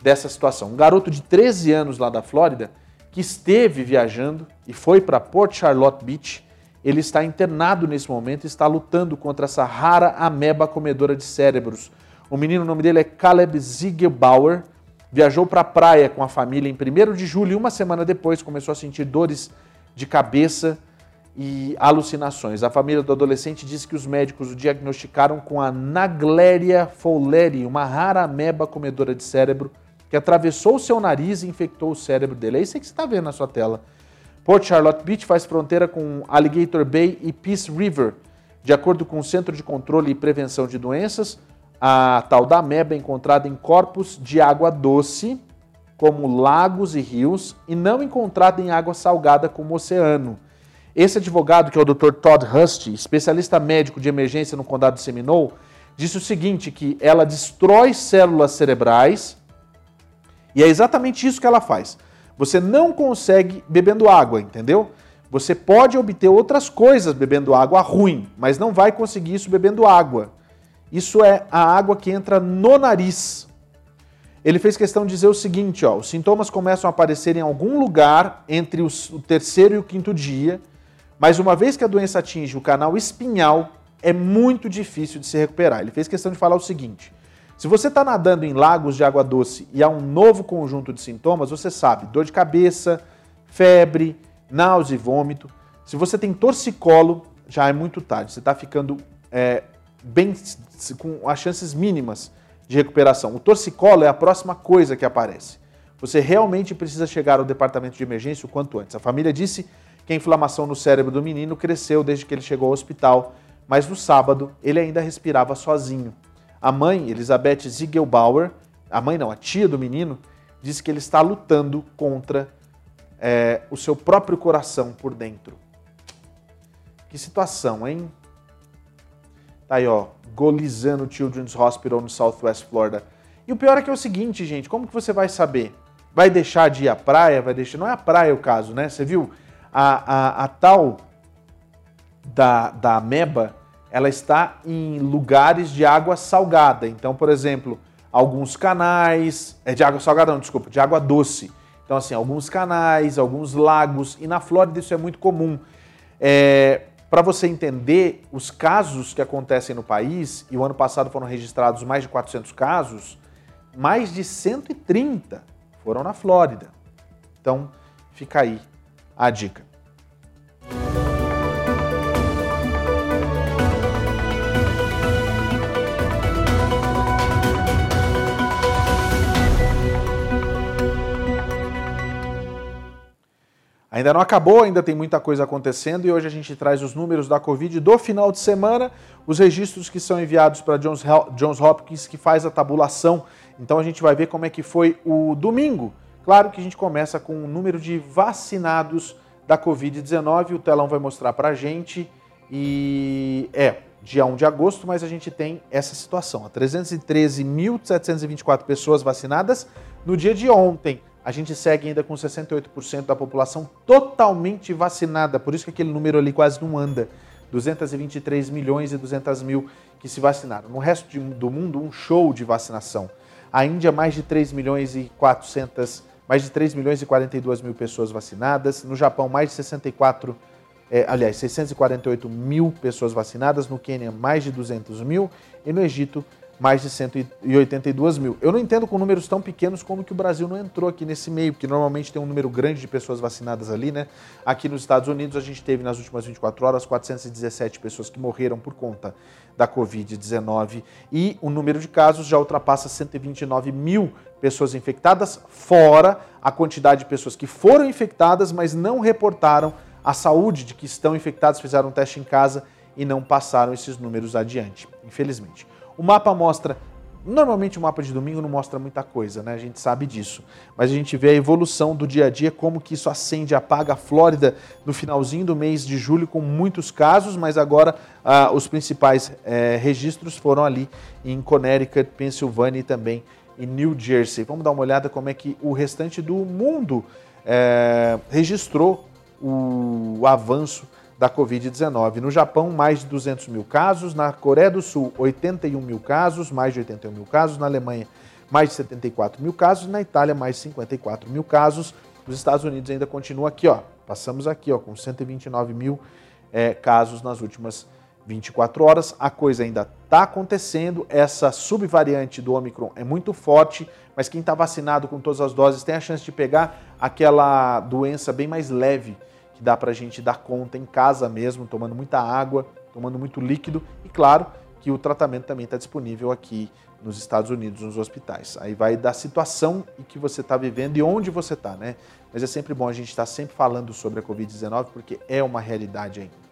Speaker 3: dessa situação. Um garoto de 13 anos lá da Flórida que esteve viajando e foi para Port Charlotte Beach. Ele está internado nesse momento e está lutando contra essa rara ameba comedora de cérebros. O menino, o nome dele é Caleb Ziegelbauer, viajou para a praia com a família em 1 de julho e uma semana depois começou a sentir dores de cabeça e alucinações. A família do adolescente disse que os médicos o diagnosticaram com a Nagleria fowleri, uma rara ameba comedora de cérebro que atravessou o seu nariz e infectou o cérebro dele. É isso que você está vendo na sua tela. Port Charlotte Beach faz fronteira com Alligator Bay e Peace River. De acordo com o Centro de Controle e Prevenção de Doenças, a tal da ameba é encontrada em corpos de água doce, como lagos e rios, e não encontrada em água salgada, como oceano. Esse advogado, que é o Dr. Todd Husty, especialista médico de emergência no condado de Seminole, disse o seguinte, que ela destrói células cerebrais, e é exatamente isso que ela faz. Você não consegue bebendo água, entendeu? Você pode obter outras coisas bebendo água ruim, mas não vai conseguir isso bebendo água. Isso é a água que entra no nariz. Ele fez questão de dizer o seguinte: ó, os sintomas começam a aparecer em algum lugar entre os, o terceiro e o quinto dia, mas uma vez que a doença atinge o canal espinhal, é muito difícil de se recuperar. Ele fez questão de falar o seguinte: se você está nadando em lagos de água doce e há um novo conjunto de sintomas, você sabe, dor de cabeça, febre, náusea e vômito. Se você tem torcicolo, já é muito tarde. Você está ficando é, bem com as chances mínimas de recuperação. O torcicolo é a próxima coisa que aparece. Você realmente precisa chegar ao departamento de emergência o quanto antes. A família disse que a inflamação no cérebro do menino cresceu desde que ele chegou ao hospital mas no sábado ele ainda respirava sozinho. A mãe, Elizabeth Ziegelbauer, a mãe não, a tia do menino, disse que ele está lutando contra é, o seu próprio coração por dentro. Que situação, hein? Tá aí, ó, Golizano Children's Hospital no Southwest Florida. E o pior é que é o seguinte, gente, como que você vai saber? Vai deixar de ir à praia? Vai deixar. Não é a praia o caso, né? Você viu? A, a, a tal da, da ameba, ela está em lugares de água salgada. Então, por exemplo, alguns canais. É de água salgada, não, desculpa, de água doce. Então, assim, alguns canais, alguns lagos. E na Flórida isso é muito comum. É, Para você entender os casos que acontecem no país, e o ano passado foram registrados mais de 400 casos, mais de 130 foram na Flórida. Então, fica aí a dica. Ainda não acabou, ainda tem muita coisa acontecendo e hoje a gente traz os números da Covid do final de semana, os registros que são enviados para Johns, Johns Hopkins, que faz a tabulação. Então a gente vai ver como é que foi o domingo. Claro que a gente começa com o número de vacinados da Covid-19, o telão vai mostrar para a gente. E é dia 1 de agosto, mas a gente tem essa situação: 313.724 pessoas vacinadas no dia de ontem a gente segue ainda com 68% da população totalmente vacinada, por isso que aquele número ali quase não anda. 223 milhões e 200 mil que se vacinaram. No resto de, do mundo, um show de vacinação. A Índia, mais de 3 milhões e 400, mais de 3 milhões e 42 mil pessoas vacinadas. No Japão, mais de 64, é, aliás, 648 mil pessoas vacinadas. No Quênia, mais de 200 mil. E no Egito, mais de 182 mil. Eu não entendo com números tão pequenos como que o Brasil não entrou aqui nesse meio, porque normalmente tem um número grande de pessoas vacinadas ali, né? Aqui nos Estados Unidos a gente teve nas últimas 24 horas 417 pessoas que morreram por conta da Covid-19 e o número de casos já ultrapassa 129 mil pessoas infectadas, fora a quantidade de pessoas que foram infectadas, mas não reportaram a saúde de que estão infectadas, fizeram um teste em casa e não passaram esses números adiante, infelizmente. O mapa mostra. Normalmente o mapa de domingo não mostra muita coisa, né? A gente sabe disso. Mas a gente vê a evolução do dia a dia, como que isso acende apaga a Flórida no finalzinho do mês de julho, com muitos casos, mas agora ah, os principais eh, registros foram ali em Connecticut, Pensilvânia e também em New Jersey. Vamos dar uma olhada como é que o restante do mundo eh, registrou o avanço da Covid-19. No Japão, mais de 200 mil casos. Na Coreia do Sul, 81 mil casos, mais de 81 mil casos. Na Alemanha, mais de 74 mil casos. Na Itália, mais de 54 mil casos. Os Estados Unidos ainda continua aqui, ó. Passamos aqui, ó, com 129 mil é, casos nas últimas 24 horas. A coisa ainda está acontecendo. Essa subvariante do Omicron é muito forte, mas quem está vacinado com todas as doses tem a chance de pegar aquela doença bem mais leve que dá para a gente dar conta em casa mesmo, tomando muita água, tomando muito líquido e, claro, que o tratamento também está disponível aqui nos Estados Unidos, nos hospitais. Aí vai da situação em que você está vivendo e onde você está, né? Mas é sempre bom a gente estar tá sempre falando sobre a Covid-19 porque é uma realidade ainda.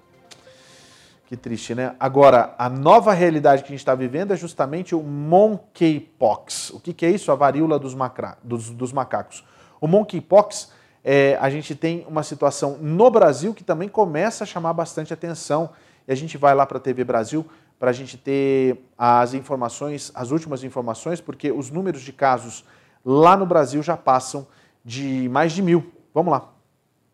Speaker 3: Que triste, né? Agora, a nova realidade que a gente está vivendo é justamente o monkeypox. O que, que é isso? A varíola dos, dos, dos macacos. O monkeypox é, a gente tem uma situação no Brasil que também começa a chamar bastante atenção. E a gente vai lá para a TV Brasil para a gente ter as informações, as últimas informações, porque os números de casos lá no Brasil já passam de mais de mil. Vamos lá.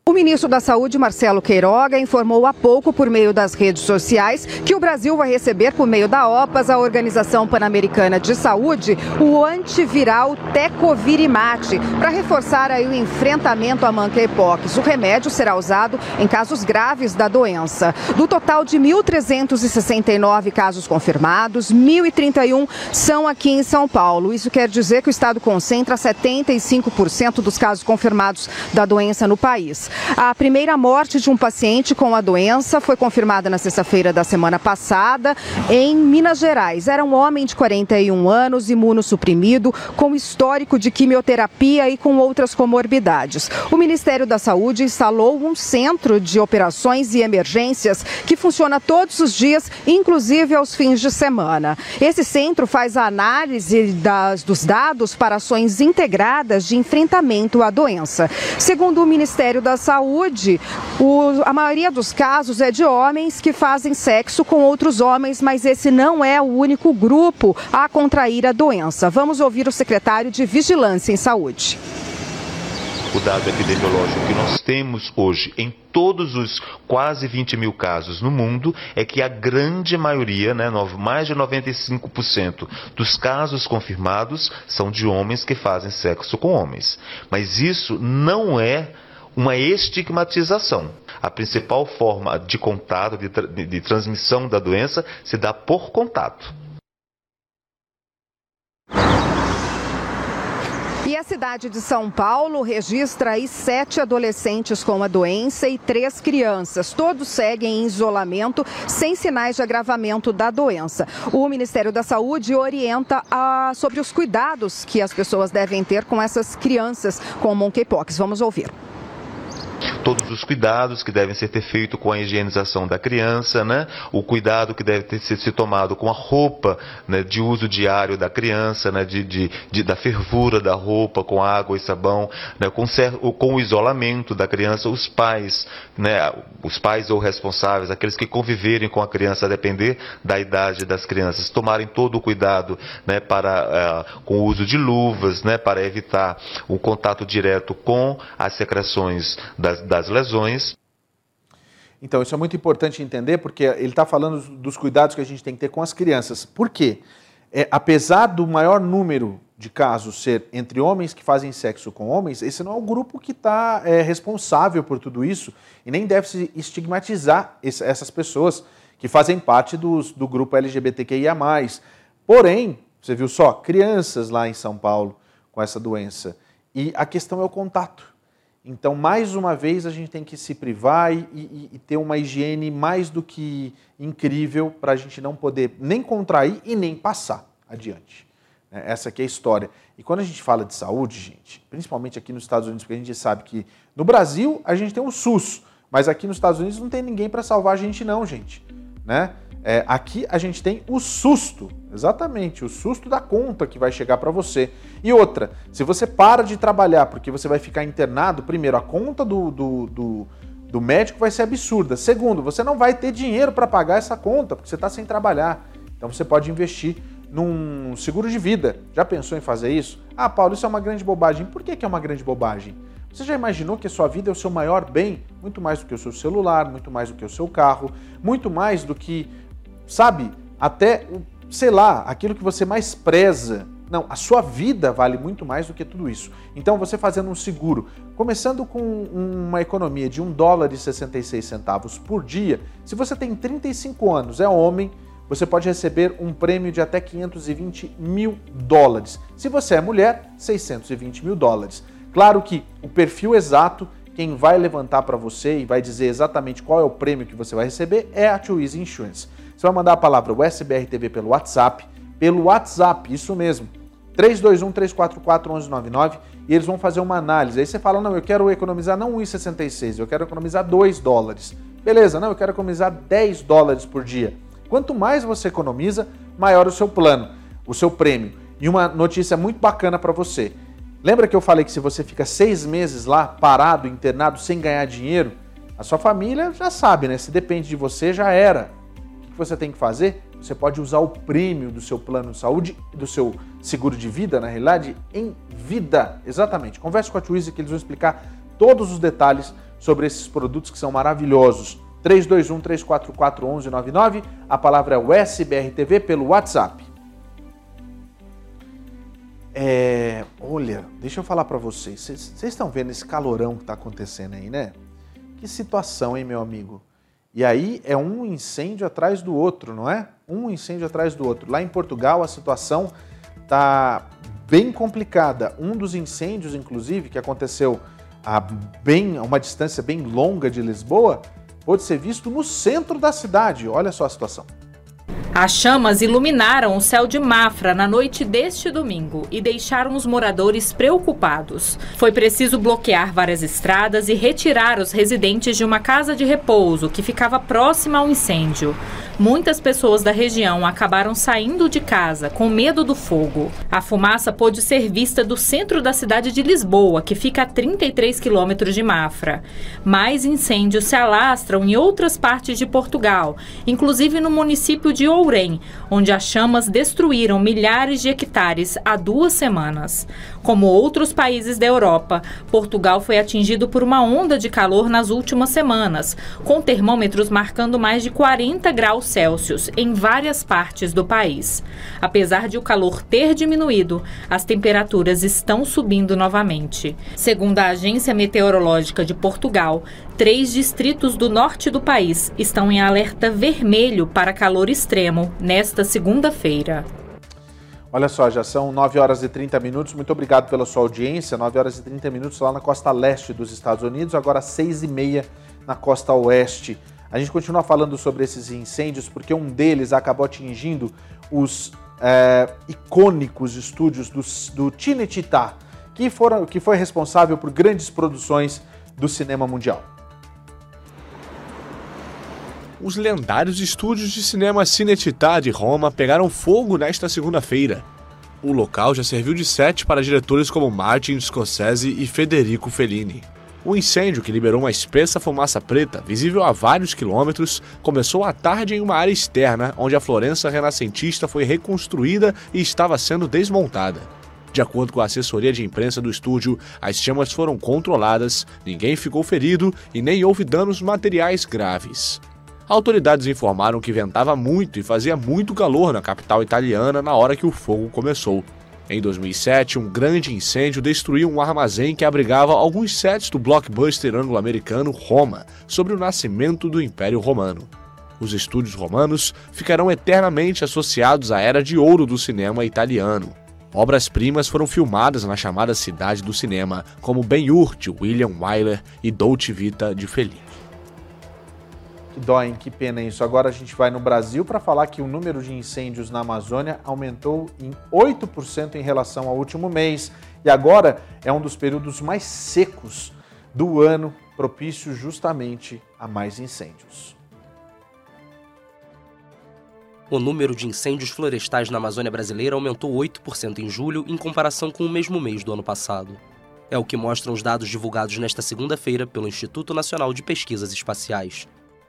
Speaker 5: O ministro da Saúde, Marcelo Queiroga, informou há pouco por meio das redes sociais que o Brasil vai receber, por meio da OPAS, a Organização Pan-Americana de Saúde, o antiviral Tecovirimat, para reforçar aí o enfrentamento à monkeypox. O remédio será usado em casos graves da doença. Do total de 1.369 casos confirmados, 1.031 são aqui em São Paulo. Isso quer dizer que o estado concentra 75% dos casos confirmados da doença no país. A primeira morte de um paciente com a doença foi confirmada na sexta-feira da semana passada em Minas Gerais. Era um homem de 41 anos, imunossuprimido, com histórico de quimioterapia e com outras comorbidades. O Ministério da Saúde instalou um centro de operações e emergências que funciona todos os dias, inclusive aos fins de semana. Esse centro faz a análise das, dos dados para ações integradas de enfrentamento à doença. Segundo o Ministério da Saúde, o, a maioria dos casos é de homens que fazem sexo com outros homens, mas esse não é o único grupo a contrair a doença. Vamos ouvir o secretário de Vigilância em Saúde
Speaker 6: o dado epidemiológico que nós temos hoje em todos os quase 20 mil casos no mundo é que a grande maioria, né, mais de 95% dos casos confirmados são de homens que fazem sexo com homens. Mas isso não é uma estigmatização. A principal forma de contato, de, de, de transmissão da doença, se dá por contato.
Speaker 5: E a cidade de São Paulo registra aí sete adolescentes com a doença e três crianças. Todos seguem em isolamento, sem sinais de agravamento da doença. O Ministério da Saúde orienta a, sobre os cuidados que as pessoas devem ter com essas crianças com monkeypox. Vamos ouvir
Speaker 6: todos os cuidados que devem ser feitos com a higienização da criança, né? o cuidado que deve ter ser tomado com a roupa né, de uso diário da criança, né, de, de, de, da fervura da roupa, com água e sabão, né, com, com o isolamento da criança, os pais, né, os pais ou responsáveis, aqueles que conviverem com a criança, a depender da idade das crianças, tomarem todo o cuidado né, para, uh, com o uso de luvas, né, para evitar o contato direto com as secreções das, das lesões.
Speaker 3: Então, isso é muito importante entender, porque ele está falando dos cuidados que a gente tem que ter com as crianças. Por quê? É, apesar do maior número de casos ser entre homens que fazem sexo com homens, esse não é o grupo que está é, responsável por tudo isso e nem deve se estigmatizar esse, essas pessoas que fazem parte dos, do grupo LGBTQIA. Porém, você viu só, crianças lá em São Paulo com essa doença. E a questão é o contato. Então, mais uma vez, a gente tem que se privar e, e, e ter uma higiene mais do que incrível para a gente não poder nem contrair e nem passar adiante. Né? Essa aqui é a história. E quando a gente fala de saúde, gente, principalmente aqui nos Estados Unidos, porque a gente sabe que no Brasil a gente tem o SUS, mas aqui nos Estados Unidos não tem ninguém para salvar a gente não, gente. Né? É, aqui a gente tem o susto, exatamente, o susto da conta que vai chegar para você. E outra, se você para de trabalhar porque você vai ficar internado, primeiro, a conta do, do, do, do médico vai ser absurda. Segundo, você não vai ter dinheiro para pagar essa conta porque você está sem trabalhar. Então você pode investir num seguro de vida. Já pensou em fazer isso? Ah, Paulo, isso é uma grande bobagem. Por que, que é uma grande bobagem? Você já imaginou que a sua vida é o seu maior bem? Muito mais do que o seu celular, muito mais do que o seu carro, muito mais do que sabe, até, sei lá, aquilo que você mais preza. Não, a sua vida vale muito mais do que tudo isso. Então, você fazendo um seguro, começando com uma economia de 1 dólar e 66 centavos por dia, se você tem 35 anos, é homem, você pode receber um prêmio de até 520 mil dólares. Se você é mulher, 620 mil dólares. Claro que o perfil exato, quem vai levantar para você e vai dizer exatamente qual é o prêmio que você vai receber é a Easy Insurance. Você vai mandar a palavra USBRTV pelo WhatsApp, pelo WhatsApp, isso mesmo, 321-344-1199 e eles vão fazer uma análise. Aí você fala, não, eu quero economizar não 1,66, eu quero economizar 2 dólares. Beleza, não, eu quero economizar 10 dólares por dia. Quanto mais você economiza, maior o seu plano, o seu prêmio. E uma notícia muito bacana para você. Lembra que eu falei que se você fica seis meses lá, parado, internado, sem ganhar dinheiro, a sua família já sabe, né? Se depende de você, já era que você tem que fazer? Você pode usar o prêmio do seu plano de saúde, do seu seguro de vida, na realidade, em vida. Exatamente. Converse com a Twizy que eles vão explicar todos os detalhes sobre esses produtos que são maravilhosos. 321 344 1199, a palavra é USBRTV pelo WhatsApp. É, olha, deixa eu falar para vocês. Vocês estão vendo esse calorão que está acontecendo aí, né? Que situação, hein, meu amigo? E aí é um incêndio atrás do outro, não é? Um incêndio atrás do outro. Lá em Portugal a situação está bem complicada. Um dos incêndios, inclusive, que aconteceu a bem, uma distância bem longa de Lisboa, pôde ser visto no centro da cidade. Olha só a situação.
Speaker 7: As chamas iluminaram o céu de Mafra na noite deste domingo e deixaram os moradores preocupados. Foi preciso bloquear várias estradas e retirar os residentes de uma casa de repouso que ficava próxima ao incêndio. Muitas pessoas da região acabaram saindo de casa com medo do fogo. A fumaça pôde ser vista do centro da cidade de Lisboa, que fica a 33 quilômetros de Mafra. Mais incêndios se alastram em outras partes de Portugal, inclusive no município de Ourém, onde as chamas destruíram milhares de hectares há duas semanas. Como outros países da Europa, Portugal foi atingido por uma onda de calor nas últimas semanas, com termômetros marcando mais de 40 graus Celsius em várias partes do país. Apesar de o calor ter diminuído, as temperaturas estão subindo novamente. Segundo a Agência Meteorológica de Portugal, três distritos do norte do país estão em alerta vermelho para calor extremo nesta segunda-feira.
Speaker 3: Olha só, já são 9 horas e 30 minutos. Muito obrigado pela sua audiência. 9 horas e 30 minutos lá na costa leste dos Estados Unidos, agora 6 e meia na costa oeste. A gente continua falando sobre esses incêndios porque um deles acabou atingindo os é, icônicos estúdios do, do Cinecittà, que, foram, que foi responsável por grandes produções do cinema mundial.
Speaker 8: Os lendários estúdios de cinema Cinecittà de Roma pegaram fogo nesta segunda-feira. O local já serviu de set para diretores como Martin Scorsese e Federico Fellini. O incêndio, que liberou uma espessa fumaça preta, visível a vários quilômetros, começou à tarde em uma área externa, onde a Florença renascentista foi reconstruída e estava sendo desmontada. De acordo com a assessoria de imprensa do estúdio, as chamas foram controladas, ninguém ficou ferido e nem houve danos materiais graves. Autoridades informaram que ventava muito e fazia muito calor na capital italiana na hora que o fogo começou. Em 2007, um grande incêndio destruiu um armazém que abrigava alguns sets do blockbuster anglo-americano Roma, sobre o nascimento do Império Romano. Os estúdios romanos ficarão eternamente associados à era de ouro do cinema italiano. Obras-primas foram filmadas na chamada cidade do cinema, como Ben-Hur de William Wyler e Dolce Vita de Fellini.
Speaker 3: Que dó, hein? Que pena isso. Agora a gente vai no Brasil para falar que o número de incêndios na Amazônia aumentou em 8% em relação ao último mês e agora é um dos períodos mais secos do ano, propício justamente a mais incêndios.
Speaker 9: O número de incêndios florestais na Amazônia brasileira aumentou 8% em julho em comparação com o mesmo mês do ano passado. É o que mostram os dados divulgados nesta segunda-feira pelo Instituto Nacional de Pesquisas Espaciais.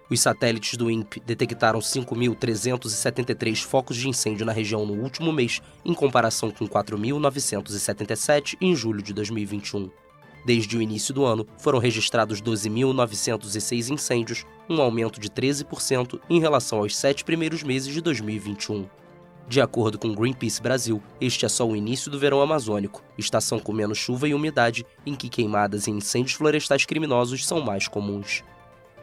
Speaker 9: Os satélites do INPE detectaram 5.373 focos de incêndio na região no último mês, em comparação com 4.977 em julho de 2021. Desde o início do ano, foram registrados 12.906 incêndios, um aumento de 13% em relação aos sete primeiros meses de 2021. De acordo com Greenpeace Brasil, este é só o início do verão amazônico, estação com menos chuva e umidade, em que queimadas e incêndios florestais criminosos são mais comuns.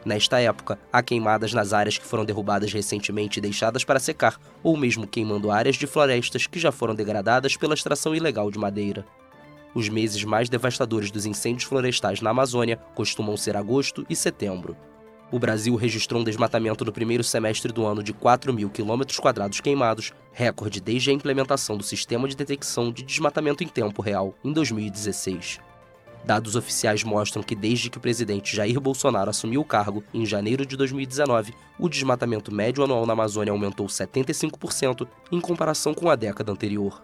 Speaker 9: Nesta época, há queimadas nas áreas que foram derrubadas recentemente e deixadas para secar, ou mesmo queimando áreas de florestas que já foram degradadas pela extração ilegal de madeira. Os meses mais devastadores dos incêndios florestais na Amazônia costumam ser agosto e setembro. O Brasil registrou um desmatamento no primeiro semestre do ano de 4 mil quilômetros quadrados queimados, recorde desde a implementação do Sistema de Detecção de Desmatamento em Tempo Real, em 2016. Dados oficiais mostram que desde que o presidente Jair Bolsonaro assumiu o cargo, em janeiro de 2019, o desmatamento médio anual na Amazônia aumentou 75% em comparação com a década anterior.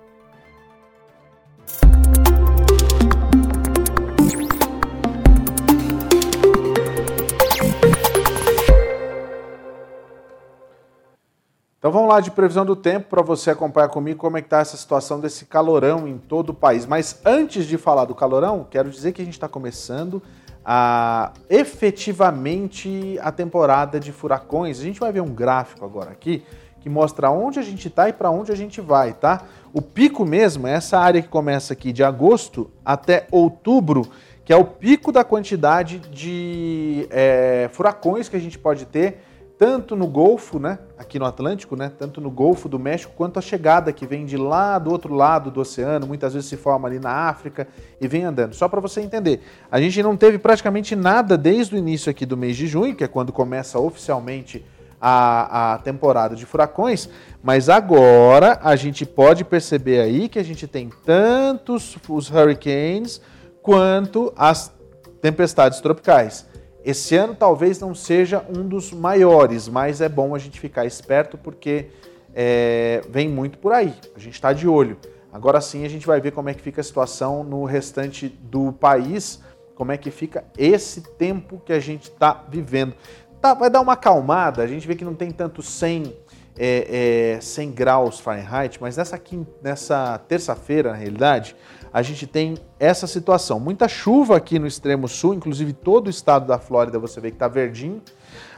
Speaker 3: Então vamos lá de previsão do tempo para você acompanhar comigo como é que está essa situação desse calorão em todo o país. Mas antes de falar do calorão, quero dizer que a gente está começando a efetivamente a temporada de furacões. A gente vai ver um gráfico agora aqui que mostra onde a gente está e para onde a gente vai, tá? O pico mesmo é essa área que começa aqui de agosto até outubro, que é o pico da quantidade de é, furacões que a gente pode ter tanto no Golfo, né, aqui no Atlântico, né, tanto no Golfo do México, quanto a chegada que vem de lá do outro lado do oceano, muitas vezes se forma ali na África e vem andando. Só para você entender, a gente não teve praticamente nada desde o início aqui do mês de junho, que é quando começa oficialmente a, a temporada de furacões, mas agora a gente pode perceber aí que a gente tem tantos os hurricanes quanto as tempestades tropicais. Esse ano talvez não seja um dos maiores, mas é bom a gente ficar esperto porque é, vem muito por aí. A gente está de olho. Agora sim a gente vai ver como é que fica a situação no restante do país, como é que fica esse tempo que a gente está vivendo. Tá, vai dar uma acalmada, a gente vê que não tem tanto 100, é, é, 100 graus Fahrenheit, mas nessa, nessa terça-feira, na realidade, a gente tem essa situação. Muita chuva aqui no extremo sul, inclusive todo o estado da Flórida você vê que está verdinho.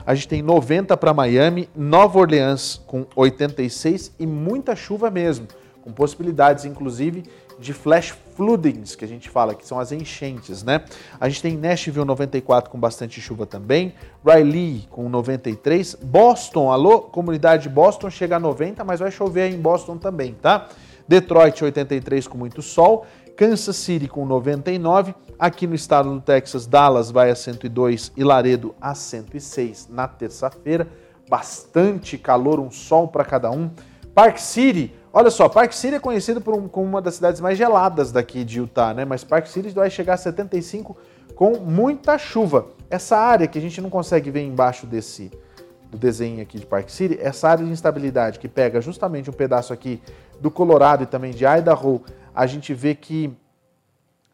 Speaker 3: A gente tem 90 para Miami, Nova Orleans com 86 e muita chuva mesmo, com possibilidades inclusive de flash floodings, que a gente fala, que são as enchentes, né? A gente tem Nashville 94 com bastante chuva também, Riley com 93, Boston, alô, comunidade de Boston chega a 90, mas vai chover em Boston também, tá? Detroit 83 com muito sol Kansas City com 99, aqui no estado do Texas, Dallas vai a 102 e Laredo a 106 na terça-feira. Bastante calor, um sol para cada um. Park City, olha só, Park City é conhecido por um, como uma das cidades mais geladas daqui de Utah, né? Mas Park City vai chegar a 75 com muita chuva. Essa área que a gente não consegue ver embaixo desse do desenho aqui de Park City, essa área de instabilidade que pega justamente um pedaço aqui do Colorado e também de Idaho a gente vê que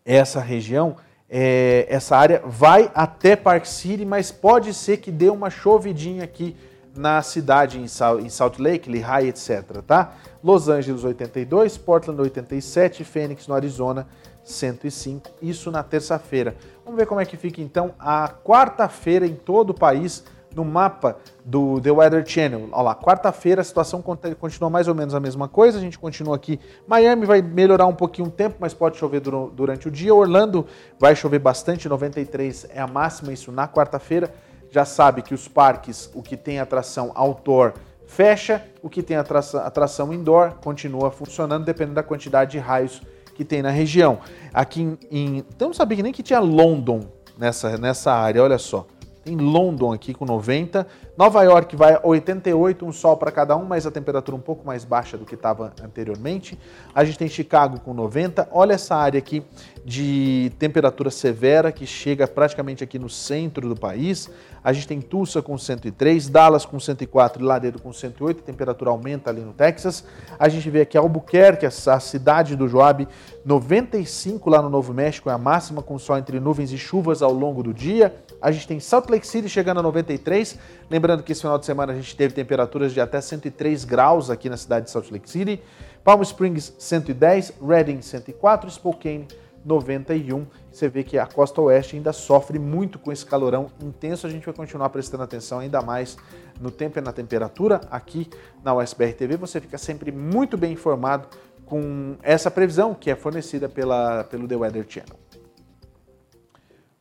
Speaker 3: essa região, é, essa área vai até Park City, mas pode ser que dê uma chovidinha aqui na cidade, em Salt Lake, Lehigh, etc. Tá? Los Angeles 82, Portland 87, Phoenix no Arizona 105, isso na terça-feira. Vamos ver como é que fica então a quarta-feira em todo o país no mapa do The Weather Channel. Olha lá, quarta-feira a situação continua mais ou menos a mesma coisa, a gente continua aqui. Miami vai melhorar um pouquinho o tempo, mas pode chover durante o dia. Orlando vai chover bastante, 93 é a máxima, isso na quarta-feira. Já sabe que os parques, o que tem atração outdoor, fecha, o que tem atração, indoor continua funcionando, dependendo da quantidade de raios que tem na região. Aqui em. em então não sabia nem que tinha London nessa, nessa área, olha só. Tem London aqui com 90. Nova York vai a 88, um sol para cada um, mas a temperatura um pouco mais baixa do que estava anteriormente. A gente tem Chicago com 90. Olha essa área aqui de temperatura severa que chega praticamente aqui no centro do país. A gente tem Tulsa com 103, Dallas com 104 e Laredo com 108. A temperatura aumenta ali no Texas. A gente vê aqui Albuquerque, a cidade do Joab, 95 lá no Novo México, é a máxima com sol entre nuvens e chuvas ao longo do dia. A gente tem Salt Lake City chegando a 93. Lembrando que esse final de semana a gente teve temperaturas de até 103 graus aqui na cidade de Salt Lake City. Palm Springs 110, Redding 104, Spokane 91. Você vê que a costa oeste ainda sofre muito com esse calorão intenso. A gente vai continuar prestando atenção ainda mais no tempo e na temperatura. Aqui na USBR TV você fica sempre muito bem informado com essa previsão que é fornecida pela, pelo The Weather Channel.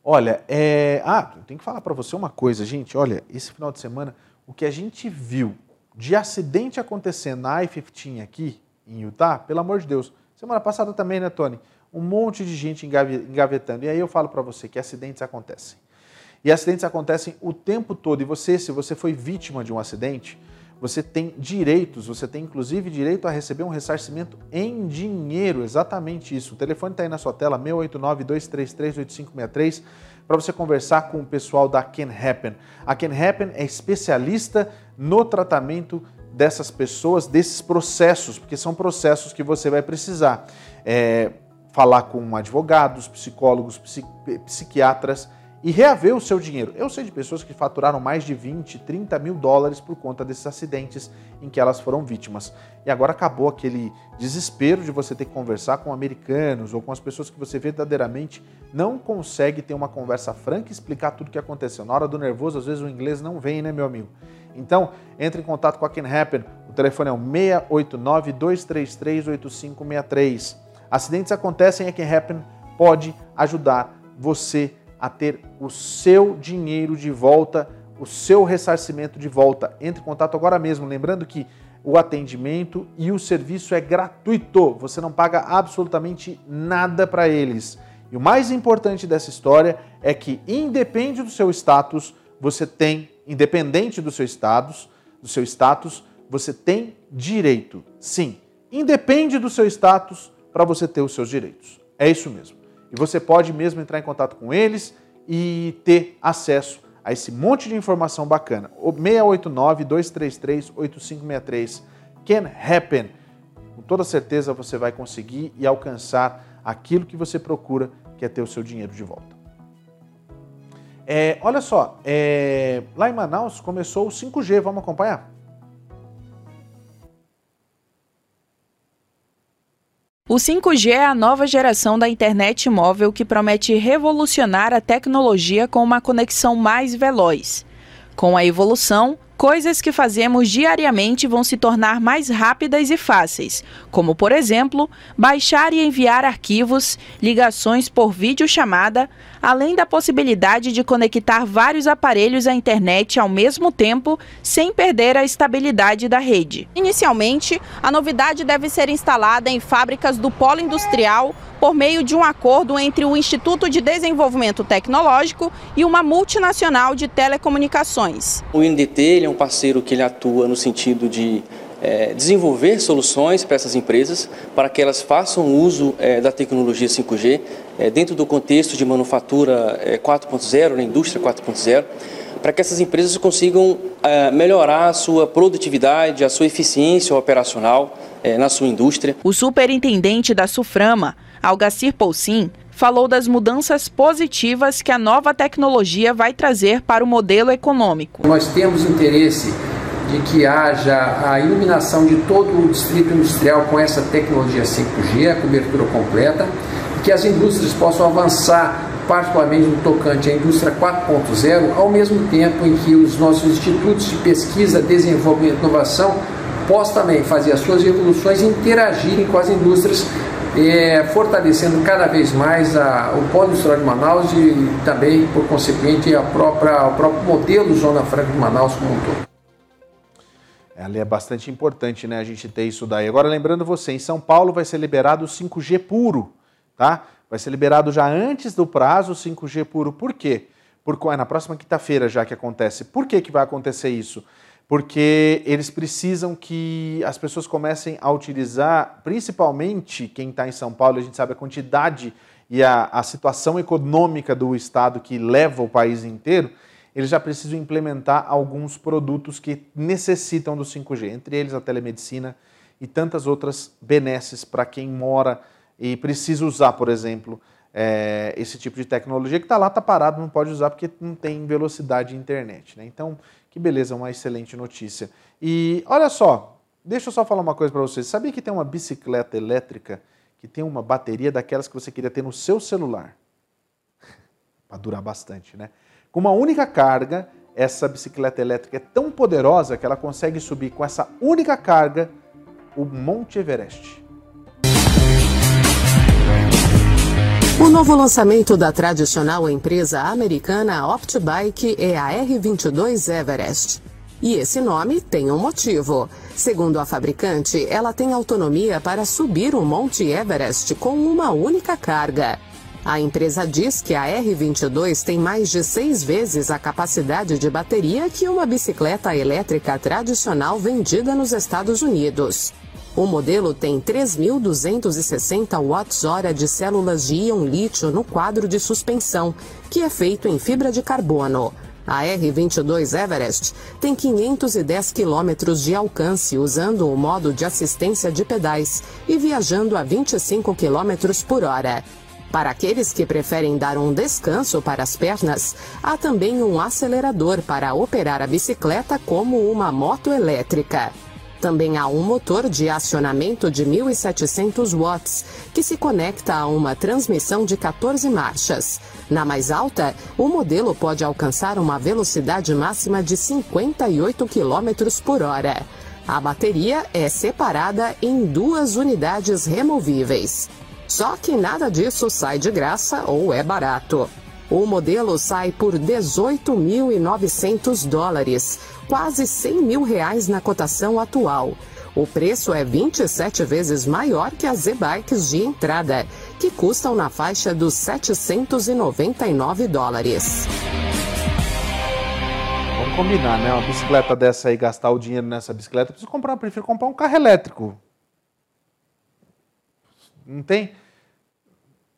Speaker 3: Olha, é... ah, eu tenho que falar para você uma coisa, gente. Olha, esse final de semana, o que a gente viu de acidente acontecendo na I-15 aqui em Utah, pelo amor de Deus. Semana passada também, né, Tony? Um monte de gente engavetando. E aí eu falo para você que acidentes acontecem. E acidentes acontecem o tempo todo. E você, se você foi vítima de um acidente, você tem direitos, você tem inclusive direito a receber um ressarcimento em dinheiro, exatamente isso. O telefone está aí na sua tela, 689-233-8563, para você conversar com o pessoal da Can Happen. A Can Happen é especialista no tratamento dessas pessoas, desses processos, porque são processos que você vai precisar é, falar com advogados, psicólogos, psiquiatras, e reaver o seu dinheiro. Eu sei de pessoas que faturaram mais de 20, 30 mil dólares por conta desses acidentes em que elas foram vítimas. E agora acabou aquele desespero de você ter que conversar com americanos ou com as pessoas que você verdadeiramente não consegue ter uma conversa franca e explicar tudo o que aconteceu. Na hora do nervoso, às vezes o inglês não vem, né, meu amigo? Então, entre em contato com a Can Happen. O telefone é o 689 233 8563. Acidentes acontecem e a Can Happen pode ajudar você a ter o seu dinheiro de volta o seu ressarcimento de volta. Entre em contato agora mesmo, lembrando que o atendimento e o serviço é gratuito. Você não paga absolutamente nada para eles. E o mais importante dessa história é que, independente do seu status, você tem, independente do seu status, do seu status, você tem direito. Sim, independe do seu status para você ter os seus direitos. É isso mesmo. E você pode mesmo entrar em contato com eles e ter acesso a esse monte de informação bacana. O 689-233-8563 can happen. Com toda certeza você vai conseguir e alcançar aquilo que você procura, que é ter o seu dinheiro de volta. É, olha só, é, lá em Manaus começou o 5G, vamos acompanhar?
Speaker 10: O 5G é a nova geração da internet móvel que promete revolucionar a tecnologia com uma conexão mais veloz. Com a evolução, coisas que fazemos diariamente vão se tornar mais rápidas e fáceis, como, por exemplo, baixar e enviar arquivos, ligações por videochamada, além da possibilidade de conectar vários aparelhos à internet ao mesmo tempo, sem perder a estabilidade da rede.
Speaker 11: Inicialmente, a novidade deve ser instalada em fábricas do polo industrial por meio de um acordo entre o Instituto de Desenvolvimento Tecnológico e uma multinacional de telecomunicações.
Speaker 12: O INDT é um parceiro que ele atua no sentido de é, desenvolver soluções para essas empresas para que elas façam uso é, da tecnologia 5G é, dentro do contexto de manufatura 4.0, é, na indústria 4.0, para que essas empresas consigam é, melhorar a sua produtividade, a sua eficiência operacional é, na sua indústria.
Speaker 10: O superintendente da Suframa, Algacir Poulsin, falou das mudanças positivas que a nova tecnologia vai trazer para o modelo econômico.
Speaker 13: Nós temos interesse de que haja a iluminação de todo o distrito industrial com essa tecnologia 5G, a cobertura completa, que as indústrias possam avançar, particularmente no tocante à indústria 4.0, ao mesmo tempo em que os nossos institutos de pesquisa, desenvolvimento e inovação possam também fazer as suas evoluções e interagirem com as indústrias é, fortalecendo cada vez mais a, o polo industrial de Manaus e também, por consequente, a própria, o próprio modelo Zona Franca de Manaus como um todo.
Speaker 3: É bastante importante, né, a gente ter isso daí. Agora, lembrando você, em São Paulo vai ser liberado o 5G puro, tá? Vai ser liberado já antes do prazo o 5G puro. Por quê? Por, é na próxima quinta-feira já que acontece. Por que, que vai acontecer isso? porque eles precisam que as pessoas comecem a utilizar, principalmente quem está em São Paulo, a gente sabe a quantidade e a, a situação econômica do Estado que leva o país inteiro, eles já precisam implementar alguns produtos que necessitam do 5G, entre eles a telemedicina e tantas outras benesses para quem mora e precisa usar, por exemplo, é, esse tipo de tecnologia que está lá, está parado, não pode usar porque não tem velocidade de internet. Né? Então, que beleza, uma excelente notícia. E olha só, deixa eu só falar uma coisa para vocês. Sabia que tem uma bicicleta elétrica que tem uma bateria daquelas que você queria ter no seu celular? para durar bastante, né? Com uma única carga, essa bicicleta elétrica é tão poderosa que ela consegue subir com essa única carga o Monte Everest.
Speaker 14: O novo lançamento da tradicional empresa americana OptBike é a R22 Everest. E esse nome tem um motivo. Segundo a fabricante, ela tem autonomia para subir o Monte Everest com uma única carga. A empresa diz que a R22 tem mais de seis vezes a capacidade de bateria que uma bicicleta elétrica tradicional vendida nos Estados Unidos. O modelo tem 3.260 watts-hora de células de íon lítio no quadro de suspensão, que é feito em fibra de carbono. A R22 Everest tem 510 quilômetros de alcance usando o modo de assistência de pedais e viajando a 25 quilômetros por hora. Para aqueles que preferem dar um descanso para as pernas, há também um acelerador para operar a bicicleta como uma moto elétrica. Também há um motor de acionamento de 1.700 watts, que se conecta a uma transmissão de 14 marchas. Na mais alta, o modelo pode alcançar uma velocidade máxima de 58 km por hora. A bateria é separada em duas unidades removíveis. Só que nada disso sai de graça ou é barato. O modelo sai por 18.900 dólares, quase 100 mil reais na cotação atual. O preço é 27 vezes maior que as e-bikes de entrada, que custam na faixa dos 799 dólares.
Speaker 3: Vamos combinar, né? Uma bicicleta dessa aí, gastar o dinheiro nessa bicicleta, preciso comprar, prefiro comprar um carro elétrico. Não tem?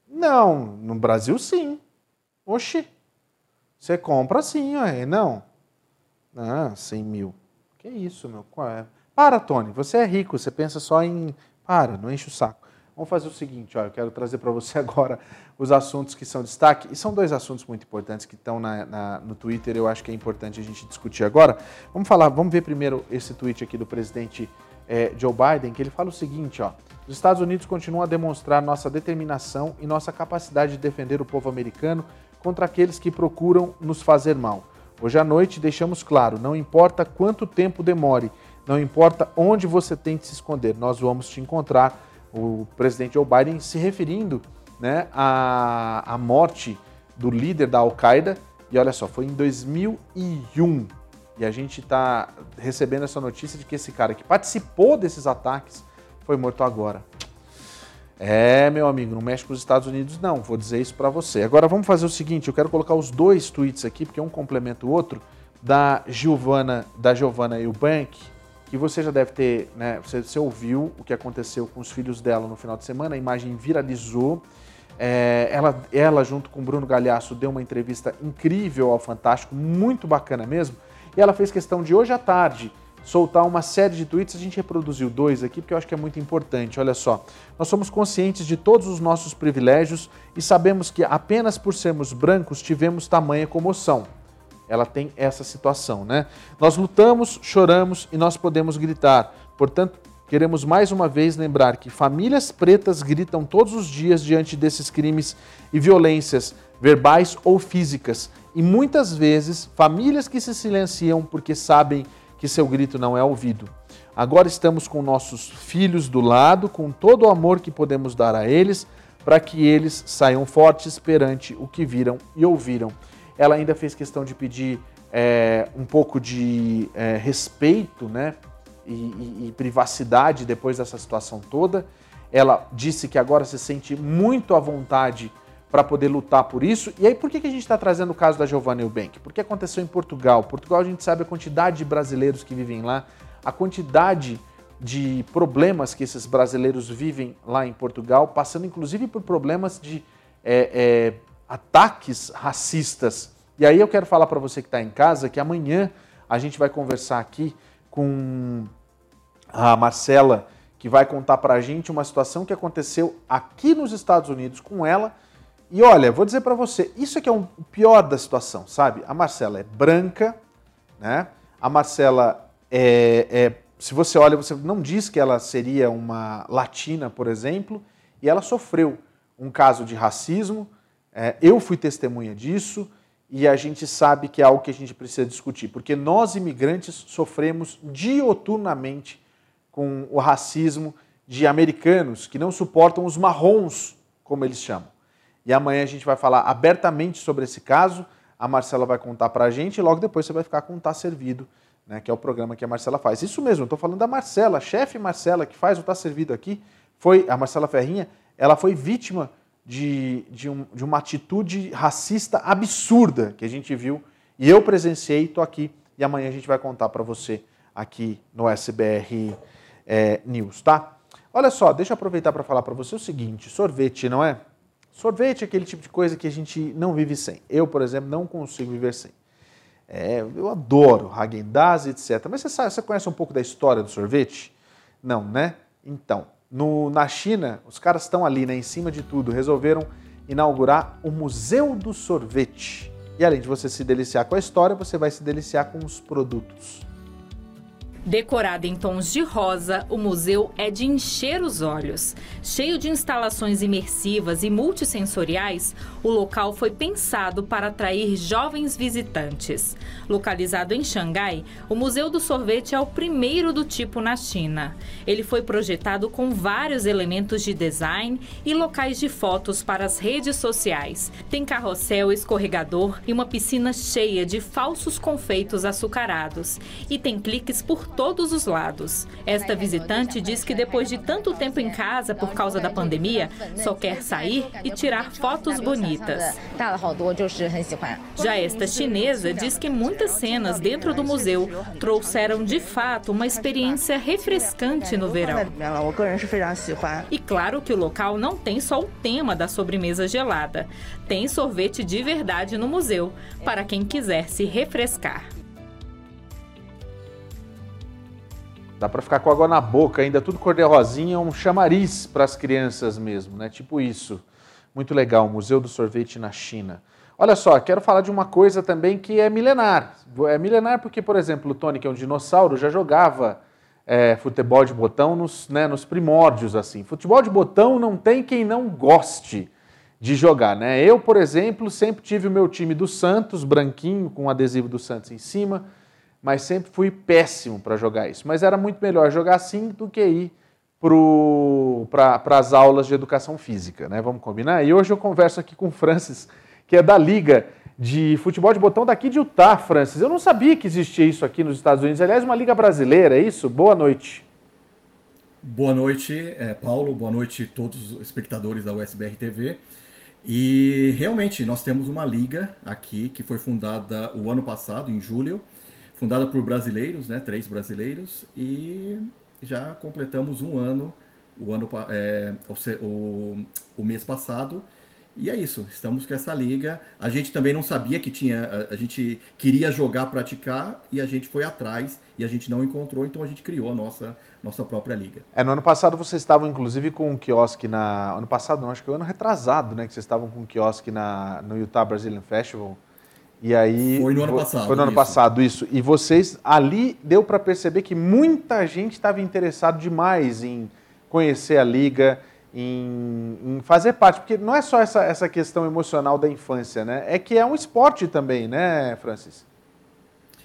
Speaker 3: Não, no Brasil sim. Oxi. Você compra sim, ué. não. Ah, 100 mil. Que isso, meu? É? Para, Tony, você é rico, você pensa só em. Para, não enche o saco. Vamos fazer o seguinte, ó, eu quero trazer para você agora os assuntos que são destaque, e são dois assuntos muito importantes que estão na, na, no Twitter, eu acho que é importante a gente discutir agora. Vamos falar, vamos ver primeiro esse tweet aqui do presidente é, Joe Biden, que ele fala o seguinte, ó, os Estados Unidos continuam a demonstrar nossa determinação e nossa capacidade de defender o povo americano contra aqueles que procuram nos fazer mal. Hoje à noite deixamos claro, não importa quanto tempo demore, não importa onde você tente se esconder, nós vamos te encontrar. O presidente Joe Biden se referindo né, à, à morte do líder da Al-Qaeda, e olha só, foi em 2001. E a gente está recebendo essa notícia de que esse cara que participou desses ataques foi morto agora. É, meu amigo, não mexe com os Estados Unidos, não. Vou dizer isso para você. Agora vamos fazer o seguinte: eu quero colocar os dois tweets aqui, porque um complementa o outro, da Giovana, da Giovana Eubank, que você já deve ter, né? Você, você, ouviu o que aconteceu com os filhos dela no final de semana, a imagem viralizou. É, ela, ela, junto com Bruno Galhaço, deu uma entrevista incrível ao Fantástico, muito bacana mesmo. E ela fez questão de hoje à tarde soltar uma série de tweets. A gente reproduziu dois aqui porque eu acho que é muito importante. Olha só, nós somos conscientes de todos os nossos privilégios e sabemos que apenas por sermos brancos tivemos tamanha comoção ela tem essa situação, né? Nós lutamos, choramos e nós podemos gritar. Portanto, queremos mais uma vez lembrar que famílias pretas gritam todos os dias diante desses crimes e violências verbais ou físicas. E muitas vezes, famílias que se silenciam porque sabem que seu grito não é ouvido. Agora estamos com nossos filhos do lado, com todo o amor que podemos dar a eles, para que eles saiam fortes perante o que viram e ouviram. Ela ainda fez questão de pedir é, um pouco de é, respeito né, e, e, e privacidade depois dessa situação toda. Ela disse que agora se sente muito à vontade para poder lutar por isso. E aí, por que, que a gente está trazendo o caso da Giovanna Eubank? Porque aconteceu em Portugal. Portugal, a gente sabe a quantidade de brasileiros que vivem lá, a quantidade de problemas que esses brasileiros vivem lá em Portugal, passando inclusive por problemas de é, é, ataques racistas. E aí eu quero falar para você que está em casa que amanhã a gente vai conversar aqui com a Marcela, que vai contar para a gente uma situação que aconteceu aqui nos Estados Unidos com ela. E olha, vou dizer para você, isso é que é o pior da situação, sabe? A Marcela é branca, né? A Marcela é, é, se você olha, você não diz que ela seria uma latina, por exemplo, e ela sofreu um caso de racismo, é, eu fui testemunha disso e a gente sabe que é algo que a gente precisa discutir, porque nós imigrantes sofremos dioturnamente com o racismo de americanos que não suportam os marrons, como eles chamam. E amanhã a gente vai falar abertamente sobre esse caso. A Marcela vai contar para a gente e logo depois você vai ficar com o Tá Servido, né, que é o programa que a Marcela faz. Isso mesmo, estou falando da Marcela, chefe Marcela, que faz o Tá Servido aqui, foi a Marcela Ferrinha, ela foi vítima de, de, um, de uma atitude racista absurda que a gente viu e eu presenciei, estou aqui e amanhã a gente vai contar para você aqui no SBR é, News, tá? Olha só, deixa eu aproveitar para falar para você o seguinte: sorvete, não é? Sorvete é aquele tipo de coisa que a gente não vive sem. Eu, por exemplo, não consigo viver sem. É, eu adoro Häagen-Dazs, etc. Mas você, sabe, você conhece um pouco da história do sorvete? Não, né? Então, no, na China, os caras estão ali, né, em cima de tudo, resolveram inaugurar o Museu do Sorvete. E além de você se deliciar com a história, você vai se deliciar com os produtos.
Speaker 7: Decorado em tons de rosa, o museu é de encher os olhos. Cheio de instalações imersivas e multissensoriais, o local foi pensado para atrair jovens visitantes. Localizado em Xangai, o Museu do Sorvete é o primeiro do tipo na China. Ele foi projetado com vários elementos de design e locais de fotos para as redes sociais. Tem carrossel escorregador e uma piscina cheia de falsos confeitos açucarados. E tem cliques por todos os lados. Esta visitante diz que depois de tanto tempo em casa por causa da pandemia, só quer sair e tirar fotos bonitas. Já esta chinesa diz que muitas cenas dentro do museu trouxeram de fato uma experiência refrescante no verão. E claro que o local não tem só o tema da sobremesa gelada. Tem sorvete de verdade no museu, para quem quiser se refrescar.
Speaker 3: Dá para ficar com água na boca, ainda tudo cor-de-rosinha, um chamariz para as crianças mesmo, né? Tipo isso. Muito legal, Museu do Sorvete na China. Olha só, quero falar de uma coisa também que é milenar. É milenar porque, por exemplo, o Tony, que é um dinossauro, já jogava é, futebol de botão nos, né, nos primórdios, assim. Futebol de botão não tem quem não goste de jogar, né? Eu, por exemplo, sempre tive o meu time do Santos, branquinho, com o adesivo do Santos em cima mas sempre fui péssimo para jogar isso. Mas era muito melhor jogar assim do que ir para as aulas de educação física, né? Vamos combinar? E hoje eu converso aqui com o Francis, que é da Liga de Futebol de Botão daqui de Utah, Francis. Eu não sabia que existia isso aqui nos Estados Unidos. Aliás, uma liga brasileira, é isso? Boa noite.
Speaker 15: Boa noite, é, Paulo. Boa noite a todos os espectadores da USBR TV. E realmente nós temos uma liga aqui que foi fundada o ano passado, em julho, fundada por brasileiros, né, três brasileiros, e já completamos um ano, o ano é, o, o mês passado, e é isso, estamos com essa liga. A gente também não sabia que tinha, a, gente queria jogar, praticar, e a gente foi atrás e a gente não encontrou, então a gente criou a nossa, nossa própria liga.
Speaker 3: É, no ano passado vocês estavam inclusive com um quiosque na. Ano passado, não, acho que foi ano retrasado, né? Que vocês estavam com um quiosque na, no Utah Brazilian Festival. E aí
Speaker 15: foi no ano passado.
Speaker 3: Foi no ano isso. passado isso. E vocês ali deu para perceber que muita gente estava interessado demais em conhecer a liga, em, em, fazer parte, porque não é só essa, essa questão emocional da infância, né? É que é um esporte também, né, Francis?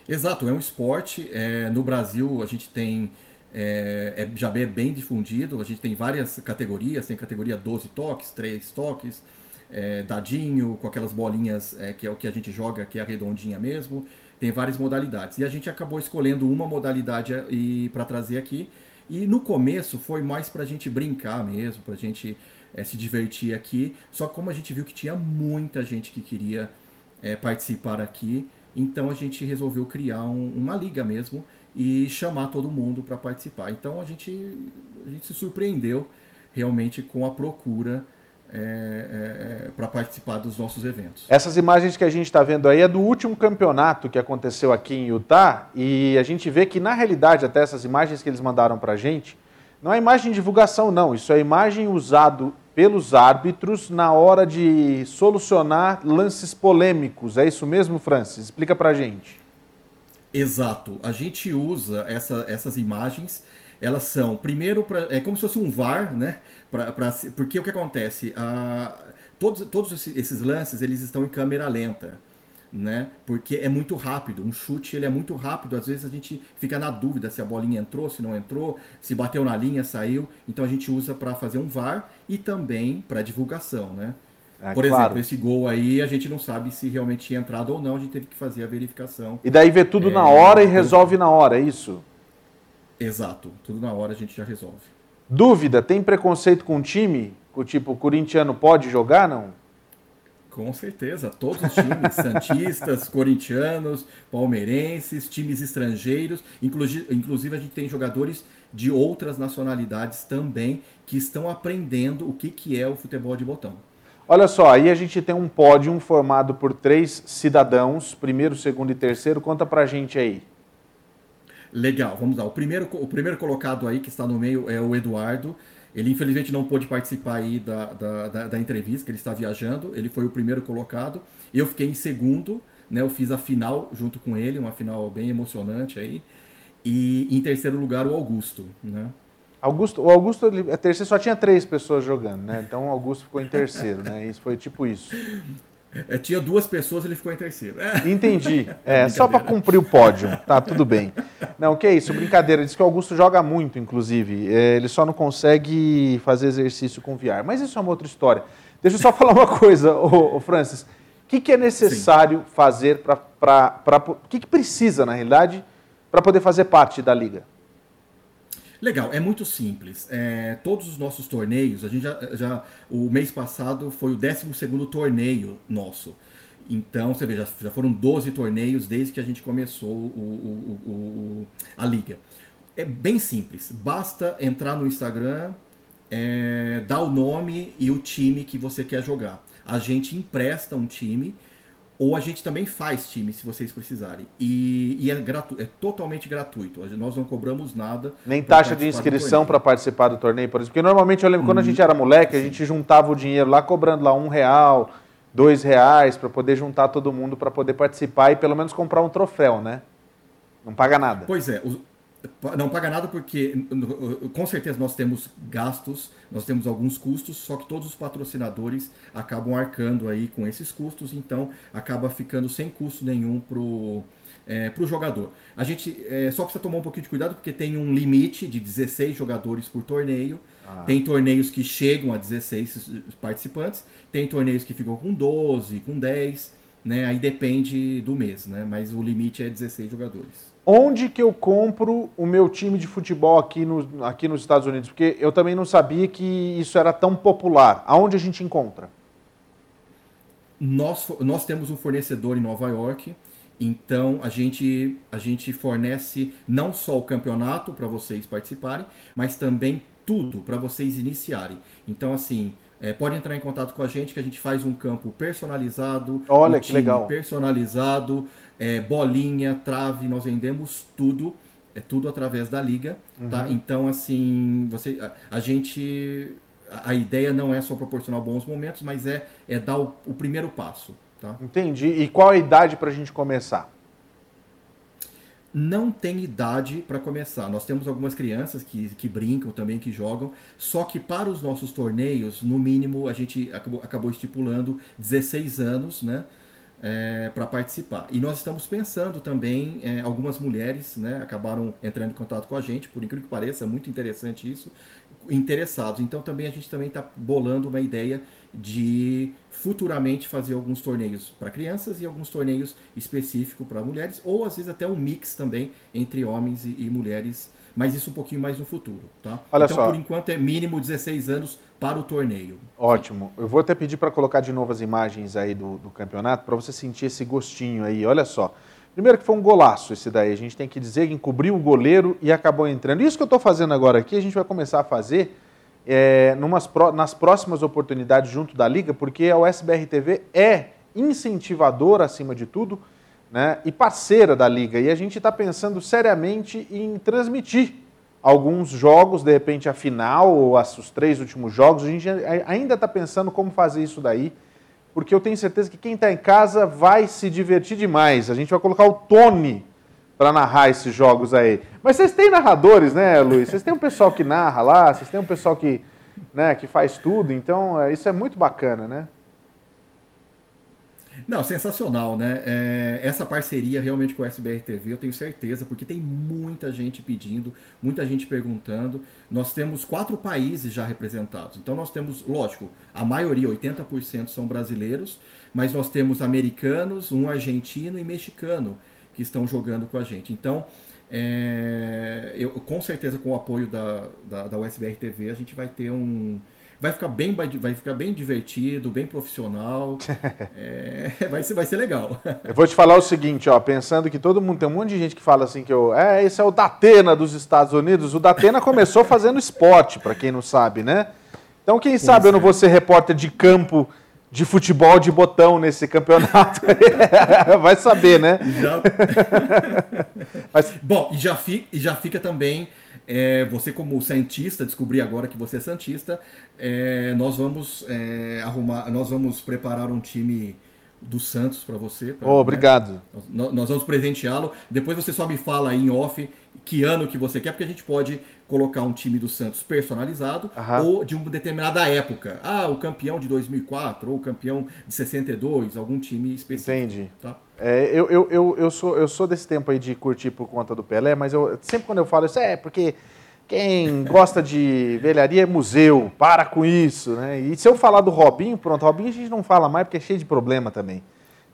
Speaker 15: Exato, é um esporte. É, no Brasil a gente tem é, é, já é bem difundido, a gente tem várias categorias, tem categoria 12 toques, 3 toques, é, dadinho, com aquelas bolinhas é, que é o que a gente joga, que é a redondinha mesmo. Tem várias modalidades. E a gente acabou escolhendo uma modalidade é, para trazer aqui. E no começo foi mais para a gente brincar mesmo, para a gente é, se divertir aqui. Só como a gente viu que tinha muita gente que queria é, participar aqui, então a gente resolveu criar um, uma liga mesmo e chamar todo mundo para participar. Então a gente, a gente se surpreendeu realmente com a procura é, é, é para participar dos nossos eventos.
Speaker 3: Essas imagens que a gente está vendo aí é do último campeonato que aconteceu aqui em Utah e a gente vê que na realidade até essas imagens que eles mandaram para a gente não é imagem de divulgação não, isso é imagem usado pelos árbitros na hora de solucionar lances polêmicos. É isso mesmo, Francis? Explica para a gente.
Speaker 15: Exato. A gente usa essa, essas imagens elas são, primeiro, pra, é como se fosse um VAR, né? Pra, pra, porque o que acontece? Ah, todos todos esses lances, eles estão em câmera lenta, né? Porque é muito rápido, um chute ele é muito rápido, às vezes a gente fica na dúvida se a bolinha entrou, se não entrou, se bateu na linha, saiu, então a gente usa para fazer um VAR e também para divulgação, né? É, Por claro. exemplo, esse gol aí a gente não sabe se realmente tinha entrado ou não, a gente teve que fazer a verificação.
Speaker 3: E daí vê tudo é, na hora e resolve na hora, é isso?
Speaker 15: Exato, tudo na hora a gente já resolve.
Speaker 3: Dúvida, tem preconceito com o time? O tipo, o corintiano pode jogar, não?
Speaker 15: Com certeza, todos os times, santistas, corintianos, palmeirenses, times estrangeiros, inclusive, inclusive a gente tem jogadores de outras nacionalidades também que estão aprendendo o que, que é o futebol de botão.
Speaker 3: Olha só, aí a gente tem um pódio formado por três cidadãos, primeiro, segundo e terceiro. Conta pra gente aí.
Speaker 15: Legal, vamos lá. O primeiro, o primeiro colocado aí que está no meio é o Eduardo. Ele infelizmente não pôde participar aí da, da, da, da entrevista, ele está viajando. Ele foi o primeiro colocado. Eu fiquei em segundo, né? Eu fiz a final junto com ele, uma final bem emocionante aí. E em terceiro lugar o Augusto, né?
Speaker 3: Augusto, o Augusto, ele, a terceiro só tinha três pessoas jogando, né? Então o Augusto ficou em terceiro, né? Isso foi tipo isso.
Speaker 15: É, tinha duas pessoas, ele ficou em terceiro.
Speaker 3: Entendi. É, só para cumprir o pódio. Tá, tudo bem. Não, que é isso, brincadeira. Diz que o Augusto joga muito, inclusive. É, ele só não consegue fazer exercício com VR. Mas isso é uma outra história. Deixa eu só falar uma coisa, ô, ô Francis. O que, que é necessário Sim. fazer para. O que, que precisa, na realidade, para poder fazer parte da liga?
Speaker 15: Legal, é muito simples. É, todos os nossos torneios, a gente já, já o mês passado foi o 12 torneio nosso. Então, você vê, já, já, foram 12 torneios desde que a gente começou o, o, o, a liga. É bem simples, basta entrar no Instagram, é, dar o nome e o time que você quer jogar. A gente empresta um time ou a gente também faz time, se vocês precisarem. E, e é, gratu é totalmente gratuito. Nós não cobramos nada.
Speaker 3: Nem taxa de inscrição para participar do torneio, por exemplo. Porque normalmente eu lembro quando a gente era moleque, a gente juntava o dinheiro lá cobrando lá um real, dois reais, para poder juntar todo mundo para poder participar e pelo menos comprar um troféu, né? Não paga nada.
Speaker 15: Pois é. Os, não paga nada porque, com certeza, nós temos gastos, nós temos alguns custos, só que todos os patrocinadores acabam arcando aí com esses custos, então acaba ficando sem custo nenhum pro é, para o jogador. A gente é, só precisa tomar um pouquinho de cuidado porque tem um limite de 16 jogadores por torneio. Ah. Tem torneios que chegam a 16 participantes, tem torneios que ficam com 12, com 10, né? Aí depende do mês, né? Mas o limite é 16 jogadores
Speaker 3: onde que eu compro o meu time de futebol aqui, no, aqui nos Estados Unidos? Porque eu também não sabia que isso era tão popular. Aonde a gente encontra?
Speaker 15: Nós, nós temos um fornecedor em Nova York, então a gente, a gente fornece não só o campeonato para vocês participarem, mas também tudo para vocês iniciarem. Então, assim, é, pode entrar em contato com a gente que a gente faz um campo personalizado.
Speaker 3: Olha um que legal.
Speaker 15: Personalizado é, bolinha, trave, nós vendemos tudo, é tudo através da liga, tá? uhum. tá? Então, assim, você, a, a, gente, a ideia não é só proporcionar bons momentos, mas é, é dar o, o primeiro passo, tá?
Speaker 3: Entendi. E qual a idade para a gente começar?
Speaker 15: não tem idade para começar. Nós temos algumas crianças que, que brincam também, que jogam, só que para os nossos torneios, no mínimo, a gente acabou, acabou estipulando 16 anos, né? É, para participar. E nós estamos pensando também, é, algumas mulheres né, acabaram entrando em contato com a gente, por incrível que pareça, é muito interessante isso, interessados. Então também a gente também está bolando uma ideia de futuramente fazer alguns torneios para crianças e alguns torneios específicos para mulheres, ou às vezes até um mix também entre homens e, e mulheres mas isso um pouquinho mais no futuro, tá?
Speaker 3: Olha então, só.
Speaker 15: por enquanto é mínimo 16 anos para o torneio.
Speaker 3: Ótimo. Eu vou até pedir para colocar de novo as imagens aí do, do campeonato para você sentir esse gostinho aí. Olha só. Primeiro que foi um golaço esse daí. A gente tem que dizer que encobriu o goleiro e acabou entrando. Isso que eu estou fazendo agora aqui, a gente vai começar a fazer é, numas, nas próximas oportunidades junto da Liga, porque a USBR TV é incentivadora, acima de tudo, né, e parceira da liga. E a gente está pensando seriamente em transmitir alguns jogos, de repente a final ou os três últimos jogos. A gente ainda está pensando como fazer isso daí, porque eu tenho certeza que quem está em casa vai se divertir demais. A gente vai colocar o Tony para narrar esses jogos aí. Mas vocês têm narradores, né, Luiz? Vocês têm um pessoal que narra lá, vocês têm um pessoal que, né, que faz tudo, então é, isso é muito bacana, né?
Speaker 15: Não, sensacional, né? É, essa parceria realmente com o SBR TV, eu tenho certeza, porque tem muita gente pedindo, muita gente perguntando. Nós temos quatro países já representados. Então nós temos, lógico, a maioria, 80% são brasileiros, mas nós temos americanos, um argentino e mexicano que estão jogando com a gente. Então, é, eu, com certeza, com o apoio da, da, da USBR TV, a gente vai ter um, vai ficar bem, vai ficar bem divertido, bem profissional. é, vai, ser, vai ser legal.
Speaker 3: Eu vou te falar o seguinte, ó, pensando que todo mundo tem um monte de gente que fala assim que eu, é, esse é o Datena dos Estados Unidos. O Datena começou fazendo esporte, para quem não sabe, né? Então, quem sabe eu não vou ser repórter de campo de futebol de botão nesse campeonato. Vai saber, né?
Speaker 15: Já... Mas... Bom, e já, fi, e já fica também é, você como santista, descobrir agora que você é santista, é, nós vamos é, arrumar, nós vamos preparar um time do Santos para você. Pra,
Speaker 3: oh, obrigado.
Speaker 15: Né? Nós, nós, vamos presenteá-lo. Depois você só me fala aí em off que ano que você quer, porque a gente pode colocar um time do Santos personalizado ou de uma determinada época. Ah, o campeão de 2004 ou o campeão de 62, algum time específico.
Speaker 3: Entendi.
Speaker 15: Tá?
Speaker 3: É, eu, eu, eu, eu, sou, eu sou desse tempo aí de curtir por conta do Pelé, mas eu, sempre quando eu falo isso, é porque quem gosta de velharia é museu, para com isso, né? E se eu falar do Robinho, pronto, Robinho a gente não fala mais porque é cheio de problema também.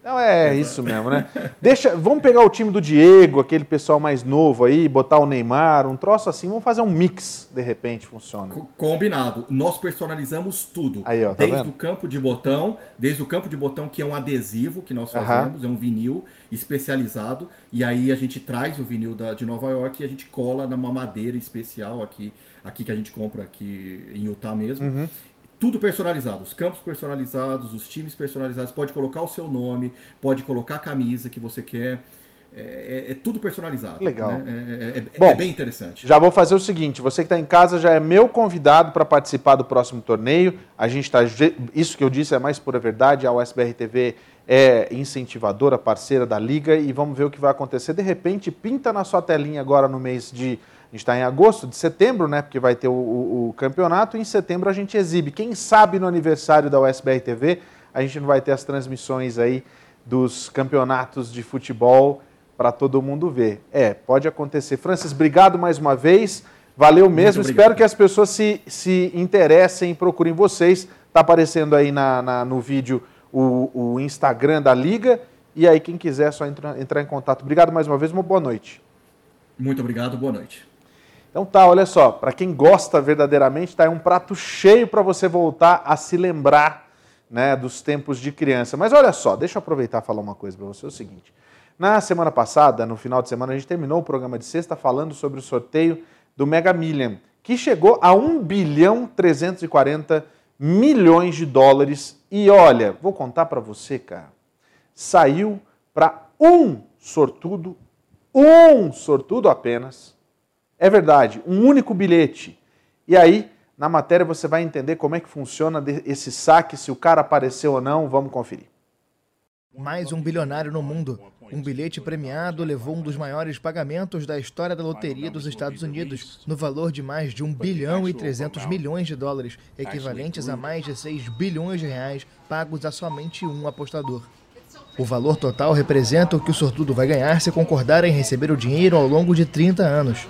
Speaker 3: Não é isso mesmo, né? Deixa, vamos pegar o time do Diego, aquele pessoal mais novo aí, botar o Neymar, um troço assim, vamos fazer um mix, de repente funciona.
Speaker 15: Combinado. Nós personalizamos tudo.
Speaker 3: Aí, ó, tá
Speaker 15: desde
Speaker 3: vendo?
Speaker 15: o campo de botão, desde o campo de botão que é um adesivo que nós fazemos, é um vinil especializado, e aí a gente traz o vinil da, de Nova York e a gente cola numa madeira especial aqui, aqui que a gente compra aqui em Utah mesmo.
Speaker 3: Uhum.
Speaker 15: Tudo personalizado, os campos personalizados, os times personalizados. Pode colocar o seu nome, pode colocar a camisa que você quer. É, é- é tudo personalizado.
Speaker 3: Legal.
Speaker 15: né? É, é- é-
Speaker 3: Bom,
Speaker 15: é bem interessante.
Speaker 3: Já vou fazer o seguinte: você que está em casa já é meu convidado para participar do próximo torneio. A gente está. Isso que eu disse é mais pura verdade. A USBR TV é incentivadora, parceira da Liga, e vamos ver o que vai acontecer. De repente, pinta na sua telinha agora no mês de. A gente está em agosto, de setembro, né? Porque vai ter o, o- o campeonato. E em setembro a gente exibe. Quem sabe no aniversário da USBR TV a gente não vai ter as transmissões aí dos campeonatos de futebol para todo mundo ver. É, pode acontecer. Francis, obrigado mais uma vez. Valeu mesmo. Espero que as pessoas se, se interessem, procurem vocês. Está aparecendo aí na, na- no vídeo o, o Instagram da Liga. E aí, quem quiser, é só entra- entrar em contato. Obrigado mais uma vez, uma boa noite.
Speaker 15: Muito obrigado, boa noite.
Speaker 3: Então tá, olha só, para quem gosta verdadeiramente, tá aí um prato cheio para você voltar a se lembrar, né, dos tempos de criança. Mas olha só, deixa eu aproveitar e falar uma coisa para você, é o seguinte. Na semana passada, no final de semana, a gente terminou o programa de sexta falando sobre o sorteio do Mega Million, que chegou a 1 bilhão 340 milhões de dólares. E olha, vou contar para você, cara, saiu para um sortudo, um sortudo apenas, é verdade, um único bilhete. E aí, na matéria, você vai entender como é que funciona esse saque, se o cara apareceu ou não. Vamos conferir.
Speaker 4: Mais um bilionário no mundo. Um bilhete premiado levou um dos maiores pagamentos da história da loteria dos Estados Unidos, no valor de mais de 1 bilhão e 300 milhões de dólares, equivalentes a mais de 6 bilhões de reais pagos a somente um apostador. O valor total representa o que o sortudo vai ganhar se concordar em receber o dinheiro ao longo de 30 anos.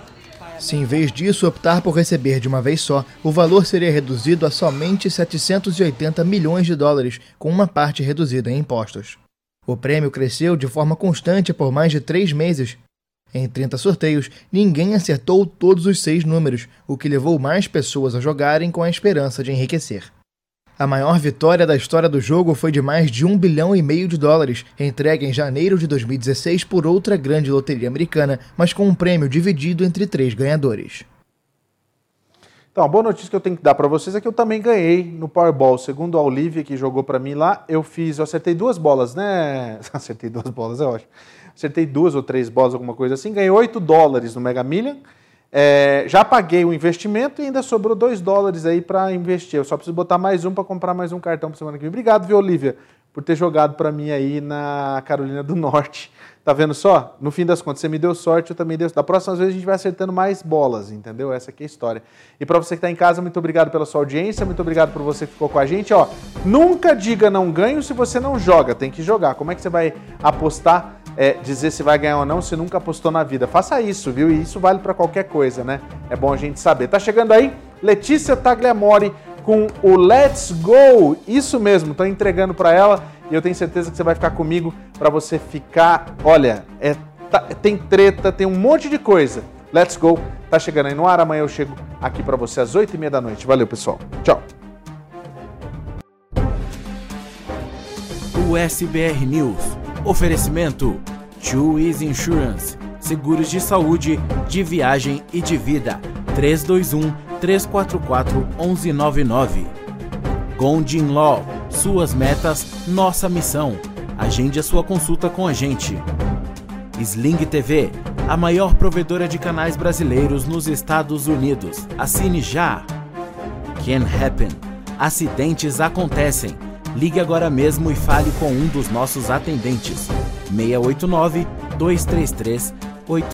Speaker 4: Se em vez disso optar por receber de uma vez só, o valor seria reduzido a somente 780 milhões de dólares, com uma parte reduzida em impostos. O prêmio cresceu de forma constante por mais de três meses. Em 30 sorteios, ninguém acertou todos os seis números, o que levou mais pessoas a jogarem com a esperança de enriquecer. A maior vitória da história do jogo foi de mais de um bilhão e meio de dólares, entregue em janeiro de 2016 por outra grande loteria americana, mas com um prêmio dividido entre três ganhadores.
Speaker 3: Então, a boa notícia que eu tenho que dar para vocês é que eu também ganhei no Powerball. Segundo a Olivia, que jogou para mim lá, eu fiz, eu acertei duas bolas, né? Acertei duas bolas, é ótimo. Acertei duas ou três bolas, alguma coisa assim. Ganhei 8 dólares no Mega Million. É, já paguei o investimento e ainda sobrou 2 dólares aí para investir. Eu só preciso botar mais um para comprar mais um cartão para semana que vem. Obrigado, viu, Olivia, por ter jogado para mim aí na Carolina do Norte. Tá vendo só? No fim das contas, você me deu sorte, eu também dei. Da próxima vez a gente vai acertando mais bolas, entendeu? Essa aqui é a história. E para você que está em casa, muito obrigado pela sua audiência, muito obrigado por você que ficou com a gente. Ó, nunca diga não ganho se você não joga, tem que jogar. Como é que você vai apostar, é, dizer se vai ganhar ou não se nunca apostou na vida? Faça isso, viu? E isso vale para qualquer coisa, né? É bom a gente saber. Tá chegando aí Letícia Tagliamori com o Let's Go. Isso mesmo, tô entregando para ela e eu tenho certeza que você vai ficar comigo para você ficar. Olha, é, tá- tem treta, tem um monte de coisa. Let's Go tá chegando aí no ar. Amanhã eu chego aqui para você às 8h30 da noite. Valeu, pessoal. Tchau.
Speaker 2: O SBR News. Oferecimento: Easy Insurance. Seguros de saúde, de viagem e de vida. 321 344 1199. Gondin Law. Suas metas, nossa missão. Agende a sua consulta com a gente. Sling TV, a maior provedora de canais brasileiros nos Estados Unidos. Assine já. Can Happen. Acidentes acontecem. Ligue agora mesmo e fale com um dos nossos atendentes. 689 233 8